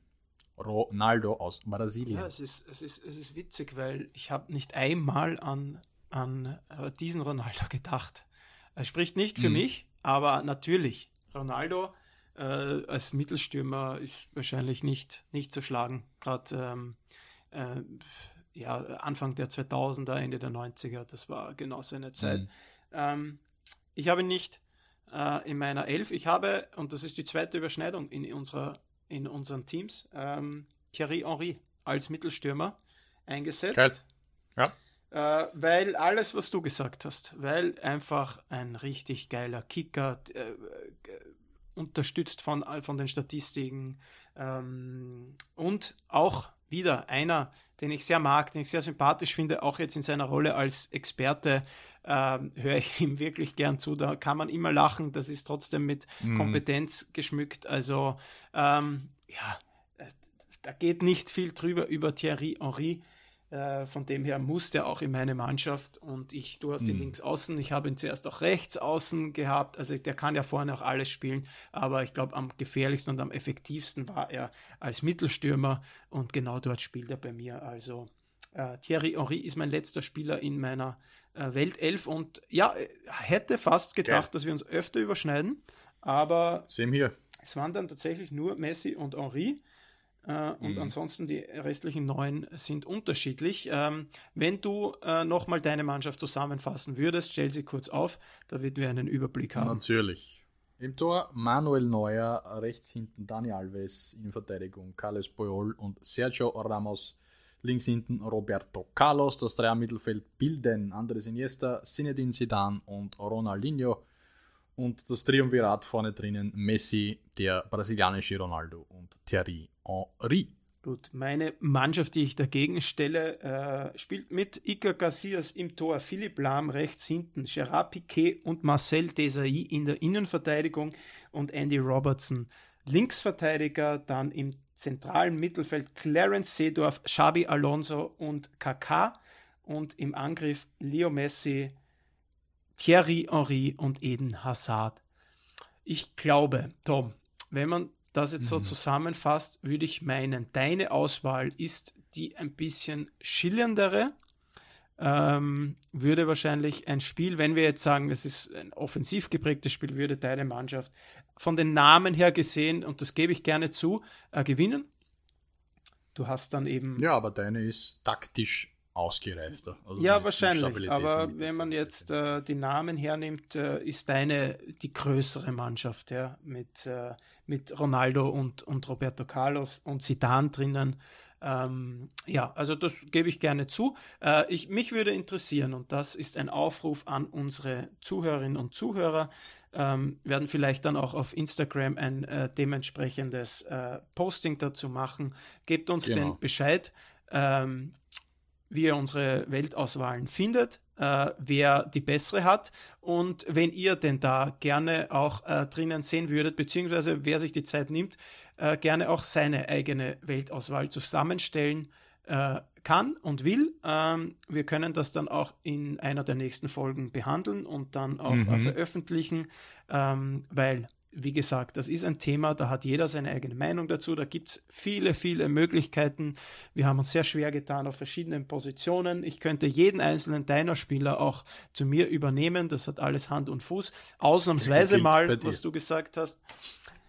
Ronaldo aus Brasilien. Ja, es ist, es ist, es ist witzig, weil ich habe nicht einmal an, an äh, diesen Ronaldo gedacht. Er spricht nicht für mhm. mich, aber natürlich, Ronaldo äh, als Mittelstürmer ist wahrscheinlich nicht, nicht zu schlagen. Gerade ähm, äh, ja, Anfang der 2000er, Ende der 90er, das war genau seine Zeit. Mhm. Ähm, ich habe ihn nicht äh, in meiner Elf. Ich habe, und das ist die zweite Überschneidung in, unserer, in unseren Teams, ähm, Thierry Henry als Mittelstürmer eingesetzt. Geil. Ja. Äh, weil alles, was du gesagt hast, weil einfach ein richtig geiler Kicker, äh, unterstützt von, von den Statistiken ähm, und auch wieder einer, den ich sehr mag, den ich sehr sympathisch finde, auch jetzt in seiner Rolle als Experte, ähm, höre ich ihm wirklich gern zu. Da kann man immer lachen, das ist trotzdem mit mhm. Kompetenz geschmückt. Also ähm, ja, äh, da geht nicht viel drüber über Thierry Henry. Äh, von dem her muss der auch in meine Mannschaft und ich, du hast mhm. ihn links außen, ich habe ihn zuerst auch rechts außen gehabt, also der kann ja vorne auch alles spielen, aber ich glaube am gefährlichsten und am effektivsten war er als Mittelstürmer und genau dort spielt er bei mir. Also äh, Thierry Henry ist mein letzter Spieler in meiner äh, Weltelf und ja, äh, hätte fast gedacht, Geil. dass wir uns öfter überschneiden, aber es waren dann tatsächlich nur Messi und Henry. Äh, und mhm. ansonsten die restlichen neun sind unterschiedlich. Ähm, wenn du äh, nochmal deine Mannschaft zusammenfassen würdest, stell sie kurz auf, damit wir einen Überblick haben. Natürlich. Im Tor Manuel Neuer, rechts hinten Dani Alves, in Verteidigung Carles Boyol und Sergio Ramos. Links hinten Roberto Carlos, das Dreier-Mittelfeld bilden Andres Iniesta, Zinedine Zidane und Ronaldinho. Und das Triumvirat vorne drinnen Messi, der brasilianische Ronaldo und Thierry Henry. Gut, meine Mannschaft, die ich dagegen stelle, äh, spielt mit Iker Casillas im Tor, Philipp Lahm rechts hinten, Gerard Piquet und Marcel Desailly in der Innenverteidigung und Andy Robertson Linksverteidiger, dann im zentralen Mittelfeld Clarence Seedorf, Xabi Alonso und Kaká und im Angriff Leo Messi, Thierry Henry und Eden Hazard. Ich glaube, Tom, wenn man das jetzt so mhm. zusammenfasst, würde ich meinen, deine Auswahl ist die ein bisschen schillerndere. Ähm, würde wahrscheinlich ein Spiel, wenn wir jetzt sagen, es ist ein offensiv geprägtes Spiel, würde deine Mannschaft von den Namen her gesehen, und das gebe ich gerne zu, äh, gewinnen. Du hast dann eben. Ja, aber deine ist taktisch ausgereifter. Also ja, wahrscheinlich. Aber wenn man jetzt äh, die Namen hernimmt, äh, ist deine die größere Mannschaft, ja, mit, äh, mit Ronaldo und, und Roberto Carlos und Zidane drinnen. Ähm, ja, also das gebe ich gerne zu. Äh, ich, mich würde interessieren, und das ist ein Aufruf an unsere Zuhörerinnen und Zuhörer, ähm, werden vielleicht dann auch auf Instagram ein äh, dementsprechendes äh, Posting dazu machen. Gebt uns genau. den Bescheid. Ähm, wie ihr unsere Weltauswahlen findet, äh, wer die bessere hat und wenn ihr denn da gerne auch äh, drinnen sehen würdet, beziehungsweise wer sich die Zeit nimmt, äh, gerne auch seine eigene Weltauswahl zusammenstellen äh, kann und will. Ähm, wir können das dann auch in einer der nächsten Folgen behandeln und dann auch mhm. veröffentlichen, ähm, weil wie gesagt, das ist ein Thema, da hat jeder seine eigene Meinung dazu. Da gibt es viele, viele Möglichkeiten. Wir haben uns sehr schwer getan auf verschiedenen Positionen. Ich könnte jeden einzelnen deiner Spieler auch zu mir übernehmen. Das hat alles Hand und Fuß. Ausnahmsweise mal, was du gesagt hast.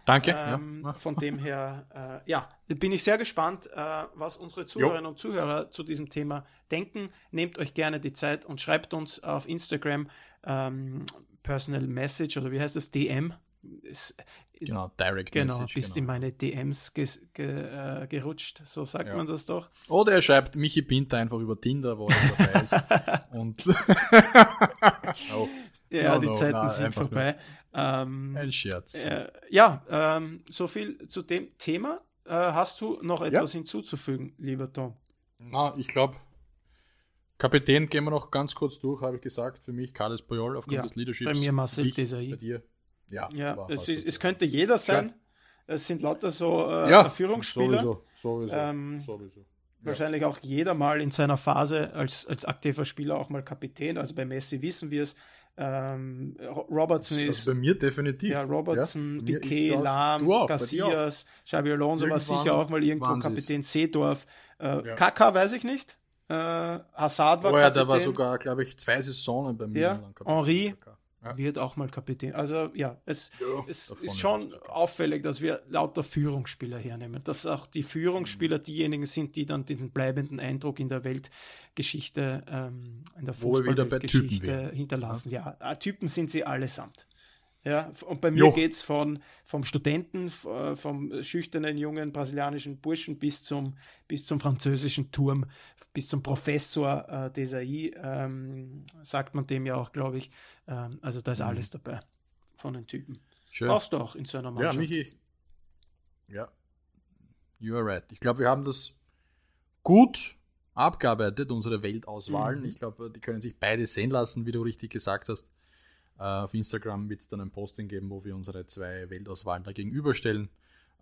Danke. Ähm, ja. Von dem her, äh, ja, bin ich sehr gespannt, äh, was unsere Zuhörerinnen jo. und Zuhörer zu diesem Thema denken. Nehmt euch gerne die Zeit und schreibt uns auf Instagram ähm, Personal Message oder wie heißt das? DM es, genau, direct genau, Message, bist genau. in meine DMs ge, ge, äh, gerutscht, so sagt ja. man das doch. Oder er schreibt Michi Pinter einfach über Tinder, wo er dabei ist. und oh. Ja, no, die no, Zeiten na, sind vorbei. Ähm, Ein Scherz. Äh, ja, ähm, so viel zu dem Thema. Äh, hast du noch etwas ja. hinzuzufügen, lieber Tom? Na, ich glaube, Kapitän gehen wir noch ganz kurz durch, habe ich gesagt. Für mich Carles Puyol aufgrund ja, des Leaderships. Bei mir Marcel Desai. Bei dir? Ja, ja es, es, könnte jeder sein. Es sind lauter so äh, ja, Führungsspieler. Sowieso, sowieso, ähm, sowieso. Wahrscheinlich auch jeder mal in seiner Phase als, als aktiver Spieler auch mal Kapitän. Also bei Messi wissen wir es. Ähm, Robertson ist. Also bei mir definitiv. Ja, Robertson, ja, Piquet, Lahm, Garcias, Xabi Alonso Irgendwann war sicher auch mal irgendwo Kapitän Seedorf. Äh, ja. Kaka weiß ich nicht. Äh, Hazard war oh, ja, der war sogar, glaube ich, zwei Saisonen bei mir. Ja, Henri ja. wird auch mal Kapitän. Also ja, es, ja, es ist schon auffällig, dass wir lauter Führungsspieler hernehmen. Dass auch die Führungsspieler mhm. diejenigen sind, die dann diesen bleibenden Eindruck in der Weltgeschichte, ähm, in der Fußballgeschichte hinterlassen. Ja. ja, Typen sind sie allesamt. Ja, und bei mir geht es von, vom Studenten, äh, vom schüchternen jungen brasilianischen Burschen bis zum, bis zum französischen Turm, bis zum Professor äh, Desai, ähm, sagt man dem ja auch, glaube ich. Ähm, also da ist mhm. alles dabei von den Typen. Schön. Brauchst du auch in so einer Mannschaft. Ja, Michi. Ja, you are right. Ich glaube, wir haben das gut abgearbeitet, unsere Weltauswahlen. Mhm. Ich glaube, die können sich beide sehen lassen, wie du richtig gesagt hast. Äh, auf Instagram wird es dann ein Posting geben, wo wir unsere zwei Weltauswahlen da gegenüberstellen.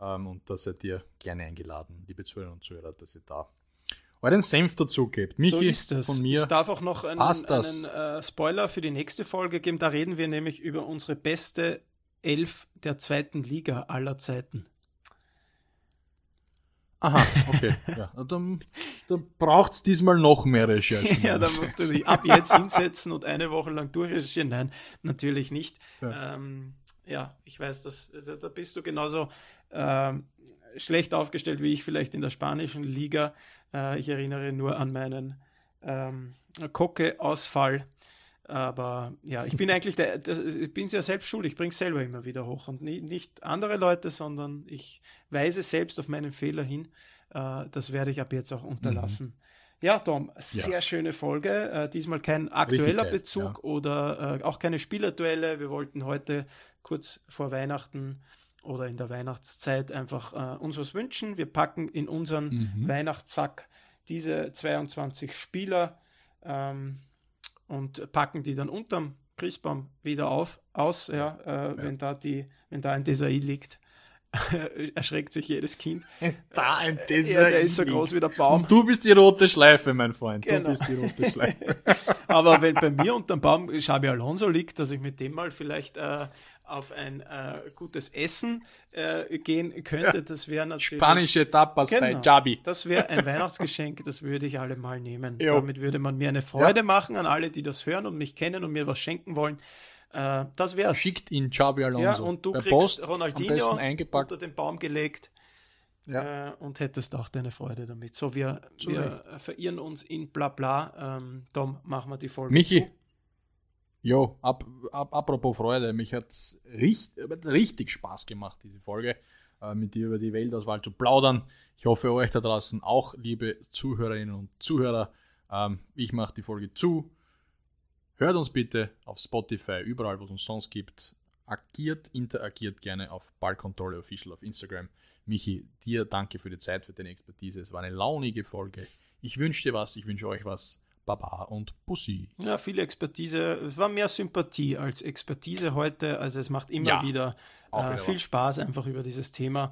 Ähm, und da seid ihr gerne eingeladen, liebe Zuhörerinnen und Zuhörer, dass ihr da euren Senf dazu gebt. Michi, so ist es. von mir. Ich darf auch noch einen, einen äh, Spoiler für die nächste Folge geben. Da reden wir nämlich über unsere beste Elf der zweiten Liga aller Zeiten. Aha, okay. ja. Dann, dann braucht es diesmal noch mehr Recherchen. ja, dann musst du dich ab jetzt hinsetzen und eine Woche lang durchrecherchieren. Nein, natürlich nicht. Ja, ähm, ja ich weiß, dass, da bist du genauso ähm, schlecht aufgestellt wie ich vielleicht in der spanischen Liga. Äh, ich erinnere nur an meinen ähm, Kocke-Ausfall aber ja, ich bin eigentlich der, der ich bin ja selbst schuld, ich bringe es selber immer wieder hoch und nie, nicht andere Leute, sondern ich weise selbst auf meinen Fehler hin. Äh, das werde ich ab jetzt auch unterlassen. Mhm. Ja, Tom, sehr ja. schöne Folge. Äh, diesmal kein aktueller geil, Bezug ja. oder äh, auch keine Spielerduelle. Wir wollten heute kurz vor Weihnachten oder in der Weihnachtszeit einfach äh, uns was wünschen. Wir packen in unseren mhm. Weihnachtssack diese 22 Spieler. Ähm, und packen die dann unterm Christbaum wieder auf, aus, ja, äh, ja. wenn da die, wenn da ein Desai liegt. erschreckt sich jedes Kind. Da ein Desai. Ja, der ist so groß wie der Baum. Und du bist die rote Schleife, mein Freund. Genau. Du bist die rote Schleife. Aber wenn bei mir unterm Baum Xabi Alonso liegt, dass ich mit dem mal vielleicht äh, auf ein äh, gutes Essen äh, gehen könnte. Das wäre natürlich. Spanische Tapas genau, bei Jabi. Das wäre ein Weihnachtsgeschenk, das würde ich alle mal nehmen. Jo. Damit würde man mir eine Freude ja. machen an alle, die das hören und mich kennen und mir was schenken wollen. Äh, das wäre Schickt ihn Jabi Alonso. Ja, und du Bei kriegst Post Ronaldinho unter den Baum gelegt. Ja. Äh, und hättest auch deine Freude damit. So, wir, wir verirren uns in Blabla. Ähm, Tom, machen wir die Folge. Michi, zu. Jo, ab, ab, apropos Freude, mich hat es richtig, richtig Spaß gemacht, diese Folge, äh, mit dir über die Weltauswahl zu plaudern. Ich hoffe, euch da draußen auch, liebe Zuhörerinnen und Zuhörer. Ähm, ich mache die Folge zu. Hört uns bitte auf Spotify, überall, wo es uns sonst gibt. Agiert, interagiert gerne auf Ballkontrolle Official auf Instagram. Michi, dir danke für die Zeit, für deine Expertise. Es war eine launige Folge. Ich wünsche dir was, ich wünsche euch was. Baba und Pussy. Ja, viel Expertise. Es war mehr Sympathie als Expertise heute. Also es macht immer ja, wieder, äh, wieder viel was. Spaß einfach über dieses Thema,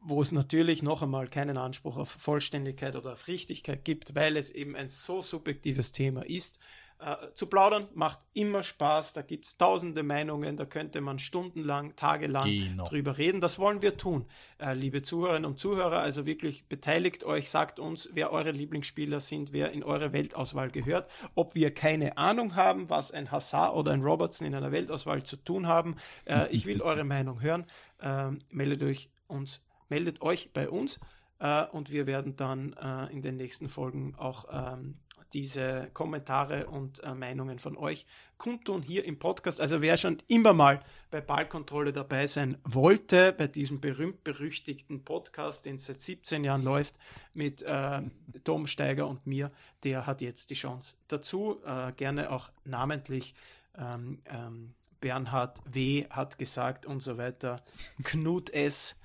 wo es natürlich noch einmal keinen Anspruch auf Vollständigkeit oder auf Richtigkeit gibt, weil es eben ein so subjektives Thema ist. Äh, zu plaudern macht immer Spaß, da gibt es tausende Meinungen, da könnte man stundenlang, tagelang genau. drüber reden. Das wollen wir tun, äh, liebe Zuhörerinnen und Zuhörer. Also wirklich beteiligt euch, sagt uns, wer eure Lieblingsspieler sind, wer in eure Weltauswahl gehört. Ob wir keine Ahnung haben, was ein Hazard oder ein Robertson in einer Weltauswahl zu tun haben. Äh, ich will eure Meinung hören. Ähm, meldet euch uns, meldet euch bei uns. Uh, und wir werden dann uh, in den nächsten Folgen auch ähm, diese Kommentare und äh, Meinungen von euch kundtun hier im Podcast. Also wer schon immer mal bei Ballkontrolle dabei sein wollte, bei diesem berühmt-berüchtigten Podcast, den seit 17 Jahren läuft, mit äh, Tom Steiger und mir, der hat jetzt die Chance dazu. Äh, gerne auch namentlich ähm, ähm, Bernhard W. hat gesagt und so weiter. Knut S.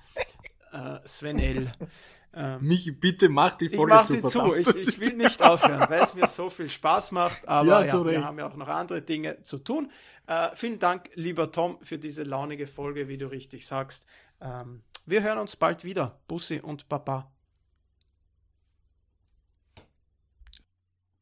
Äh, Sven L. Ähm, Michi, bitte mach die Folge ich mach sie zu. Ich, ich, will nicht aufhören, weil es mir so viel Spaß macht. Aber ja, ja, wir haben ja auch noch andere Dinge zu tun. Äh, vielen Dank, lieber Tom, für diese launige Folge, wie du richtig sagst. Ähm, wir hören uns bald wieder. Bussi und Papa.